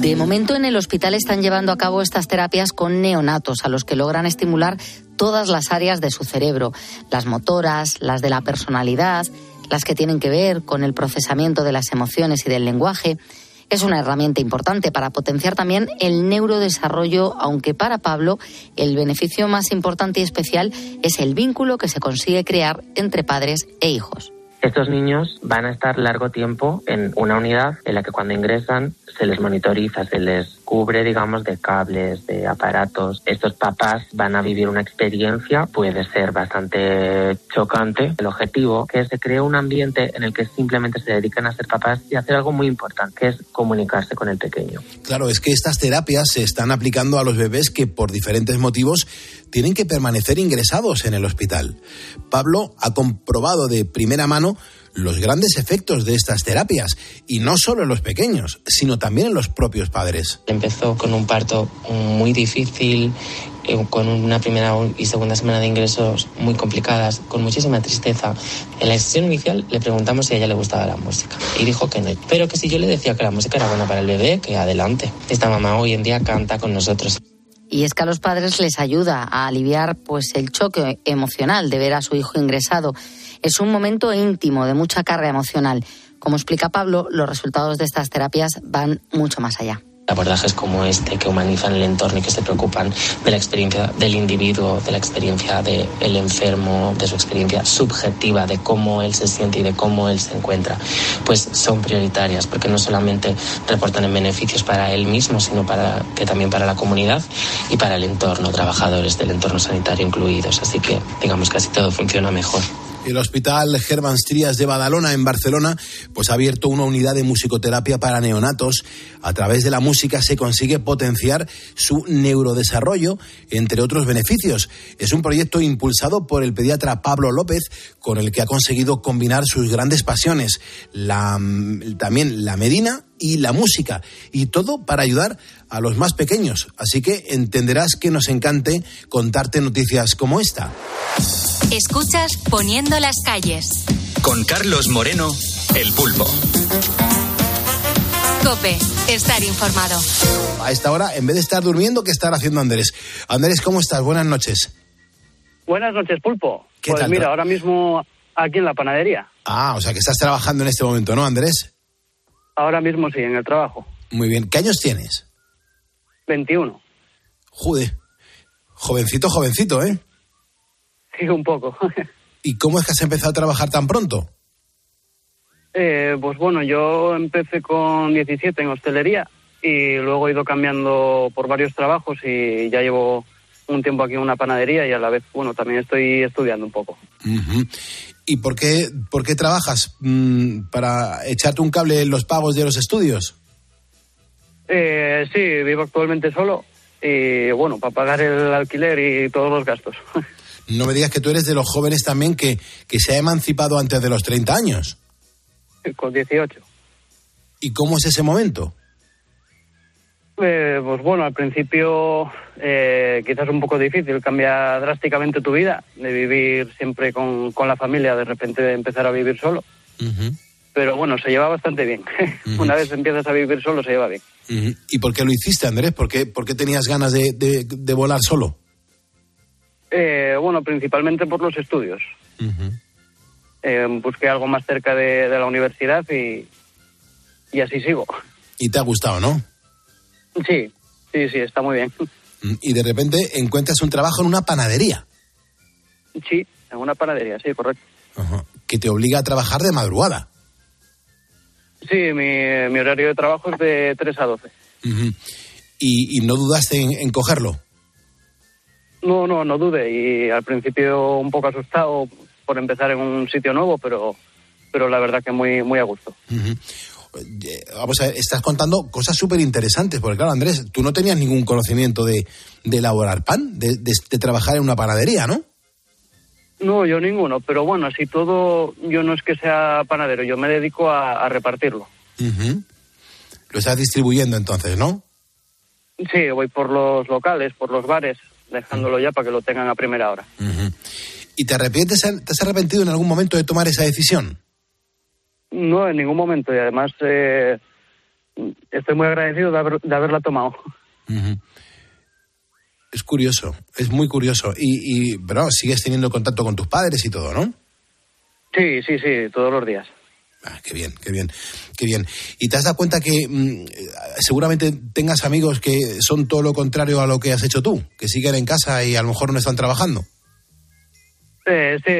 De momento en el hospital están llevando a cabo estas terapias con neonatos, a los que logran estimular todas las áreas de su cerebro, las motoras, las de la personalidad, las que tienen que ver con el procesamiento de las emociones y del lenguaje. Es una herramienta importante para potenciar también el neurodesarrollo, aunque para Pablo el beneficio más importante y especial es el vínculo que se consigue crear entre padres e hijos. Estos niños van a estar largo tiempo en una unidad en la que cuando ingresan se les monitoriza, se les cubre, digamos, de cables, de aparatos. Estos papás van a vivir una experiencia, puede ser bastante chocante. El objetivo que se cree un ambiente en el que simplemente se dedican a ser papás y hacer algo muy importante, que es comunicarse con el pequeño. Claro, es que estas terapias se están aplicando a los bebés que por diferentes motivos tienen que permanecer ingresados en el hospital. Pablo ha comprobado de primera mano los grandes efectos de estas terapias, y no solo en los pequeños, sino también en los propios padres. Empezó con un parto muy difícil, eh, con una primera y segunda semana de ingresos muy complicadas, con muchísima tristeza. En la sesión inicial le preguntamos si a ella le gustaba la música y dijo que no, pero que si yo le decía que la música era buena para el bebé, que adelante. Esta mamá hoy en día canta con nosotros. Y es que a los padres les ayuda a aliviar pues el choque emocional de ver a su hijo ingresado es un momento íntimo de mucha carga emocional. Como explica Pablo, los resultados de estas terapias van mucho más allá abordajes como este que humanizan el entorno y que se preocupan de la experiencia del individuo, de la experiencia del enfermo, de su experiencia subjetiva, de cómo él se siente y de cómo él se encuentra, pues son prioritarias porque no solamente reportan en beneficios para él mismo, sino para que también para la comunidad y para el entorno, trabajadores del entorno sanitario incluidos. Así que digamos que así todo funciona mejor. El Hospital Germán Strías de Badalona, en Barcelona, pues ha abierto una unidad de musicoterapia para neonatos. A través de la música se consigue potenciar su neurodesarrollo, entre otros beneficios. Es un proyecto impulsado por el pediatra Pablo López, con el que ha conseguido combinar sus grandes pasiones, la, también la medina y la música, y todo para ayudar a los más pequeños. Así que entenderás que nos encante contarte noticias como esta. Escuchas Poniendo las calles. Con Carlos Moreno, El Pulpo. Cope, estar informado. A esta hora, en vez de estar durmiendo, ¿qué estar haciendo Andrés? Andrés, ¿cómo estás? Buenas noches. Buenas noches, Pulpo. pues mira, ahora mismo aquí en la panadería. Ah, o sea que estás trabajando en este momento, ¿no, Andrés? Ahora mismo sí, en el trabajo. Muy bien. ¿Qué años tienes? 21. Jude. Jovencito, jovencito, ¿eh? Sí, un poco. ¿Y cómo es que has empezado a trabajar tan pronto? Eh, pues bueno, yo empecé con 17 en hostelería y luego he ido cambiando por varios trabajos y ya llevo un tiempo aquí en una panadería y a la vez, bueno, también estoy estudiando un poco. ¿Y por qué, por qué trabajas? Mm, ¿Para echarte un cable en los pagos de los estudios? Eh, sí, vivo actualmente solo y bueno, para pagar el alquiler y todos los gastos. No me digas que tú eres de los jóvenes también que, que se ha emancipado antes de los 30 años. Con 18. ¿Y cómo es ese momento? Eh, pues bueno, al principio eh, quizás un poco difícil, cambia drásticamente tu vida, de vivir siempre con, con la familia, de repente empezar a vivir solo. Pero bueno, se lleva bastante bien. Una vez empiezas a vivir solo, se lleva bien. ¿Y por qué lo hiciste, Andrés? ¿Por qué, por qué tenías ganas de, de- de volar solo? Eh, bueno, principalmente por los estudios. Eh, busqué algo más cerca de, de la universidad y, y así sigo. Y te ha gustado, ¿no? Sí, sí, sí, está muy bien. Mm, Y de repente encuentras un trabajo en una panadería Sí, en una panadería, sí, correcto. que te obliga a trabajar de madrugada. Sí, mi, mi horario de trabajo es de 3 a 12. Ujú. y, y no dudaste en, en cogerlo. No, no, no dude. Y al principio un poco asustado por empezar en un sitio nuevo, pero, pero la verdad que muy, muy a gusto. Vamos a ver, estás contando cosas súper interesantes, porque claro, Andrés, tú no tenías ningún conocimiento de, de elaborar pan, de, de- de trabajar en una panadería, ¿no? No, yo ninguno, pero bueno, así todo, yo no es que sea panadero, yo me dedico a, a repartirlo. Lo estás distribuyendo entonces, ¿no? Sí, voy por los locales, por los bares, dejándolo ya para que lo tengan a primera hora. ¿Y te arrepientes, te has arrepentido en algún momento de tomar esa decisión? No, en ningún momento, y además eh, estoy muy agradecido de, haber- de haberla tomado. Es curioso, es muy curioso. Y, y pero sigues teniendo contacto con tus padres y todo, ¿no? Sí, sí, sí, todos los días. Ah, qué bien, qué bien, qué bien. ¿Y te has dado cuenta que mm, seguramente tengas amigos que son todo lo contrario a lo que has hecho tú, que siguen en casa y a lo mejor no están trabajando? Eh, sí,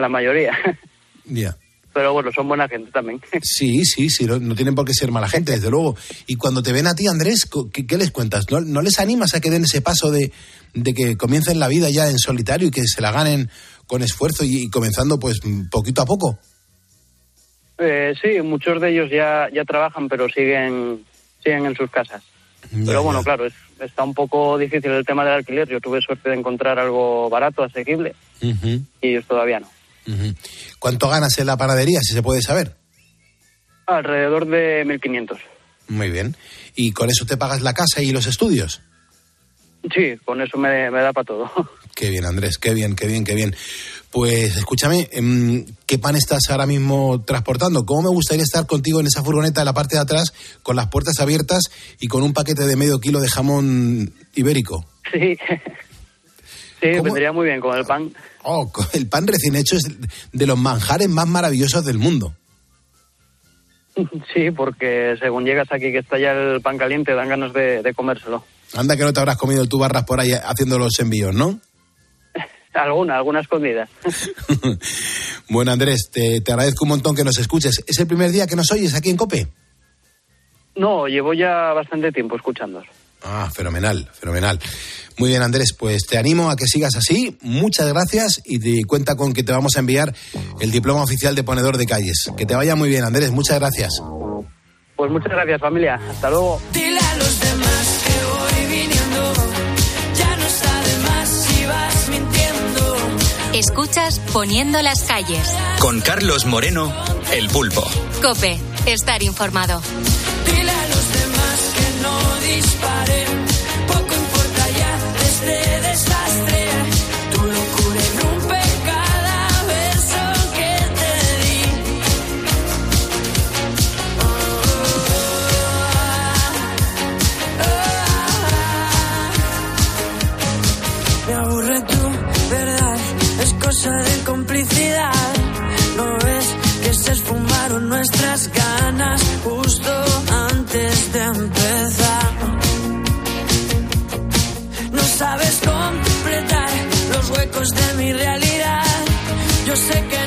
la mayoría. Ya. Pero bueno, son buena gente también. Sí, sí, sí, no, tienen por qué ser mala gente, desde luego. Y cuando te ven a ti, Andrés, ¿qué, qué les cuentas? ¿No, no les animas a que den ese paso de, de que comiencen la vida ya en solitario y que se la ganen con esfuerzo y, y comenzando pues poquito a poco? Eh, sí, muchos de ellos ya, ya trabajan, pero siguen, siguen en sus casas. pero bueno, claro, es, está un poco difícil el tema del alquiler. Yo tuve suerte de encontrar algo barato, asequible, y ellos todavía no. ¿Cuánto ganas en la panadería, si se puede saber? Alrededor de 1.500. Muy bien. ¿Y con eso te pagas la casa y los estudios? Sí, con eso me, me da para todo. Qué bien, Andrés, qué bien, qué bien, qué bien. Pues escúchame, em, ¿qué pan estás ahora mismo transportando? ¿Cómo me gustaría estar contigo en esa furgoneta en la parte de atrás, con las puertas abiertas y con un paquete de medio kilo de jamón ibérico? Sí, sí vendría muy bien con el pan. Oh, el pan recién hecho es de los manjares más maravillosos del mundo. Sí, porque según llegas aquí que está ya el pan caliente, dan ganas de, de comérselo. Anda que no te habrás comido tú barras por ahí haciendo los envíos, ¿no? Alguna, alguna escondida. Bueno, Andrés, te, te agradezco un montón que nos escuches. ¿Es el primer día que nos oyes aquí en COPE? No, llevo ya bastante tiempo escuchando. Ah, fenomenal, fenomenal. Muy bien, Andrés, pues te animo a que sigas así. Muchas gracias y te cuenta con que te vamos a enviar el diploma oficial de ponedor de calles. Que te vaya muy bien, Andrés. Muchas gracias. Pues muchas gracias, familia. Hasta luego. Dile a los demás que voy viniendo. Ya no está de más si vas mintiendo. Escuchas Poniendo las calles. Con Carlos Moreno, El Pulpo. Cope, estar informado. Dile a los demás que no disparen. Nuestras ganas justo antes de empezar. No sabes completar los huecos de mi realidad. Yo sé que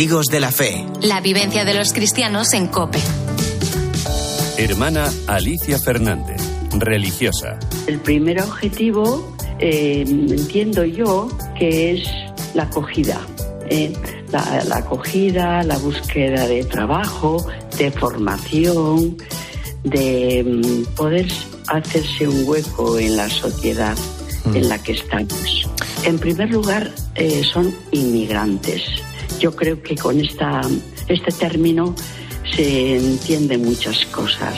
Testigos de la Fe. La vivencia de los cristianos en Cope. Hermana Alicia Fernández, religiosa. El primer objetivo, eh, entiendo yo, que es la acogida. eh, la, la acogida, la búsqueda de trabajo, de formación, de mm, poder hacerse un hueco en la sociedad en la que estamos. En primer lugar, eh, son inmigrantes. Yo creo que con esta, este término se entienden muchas cosas.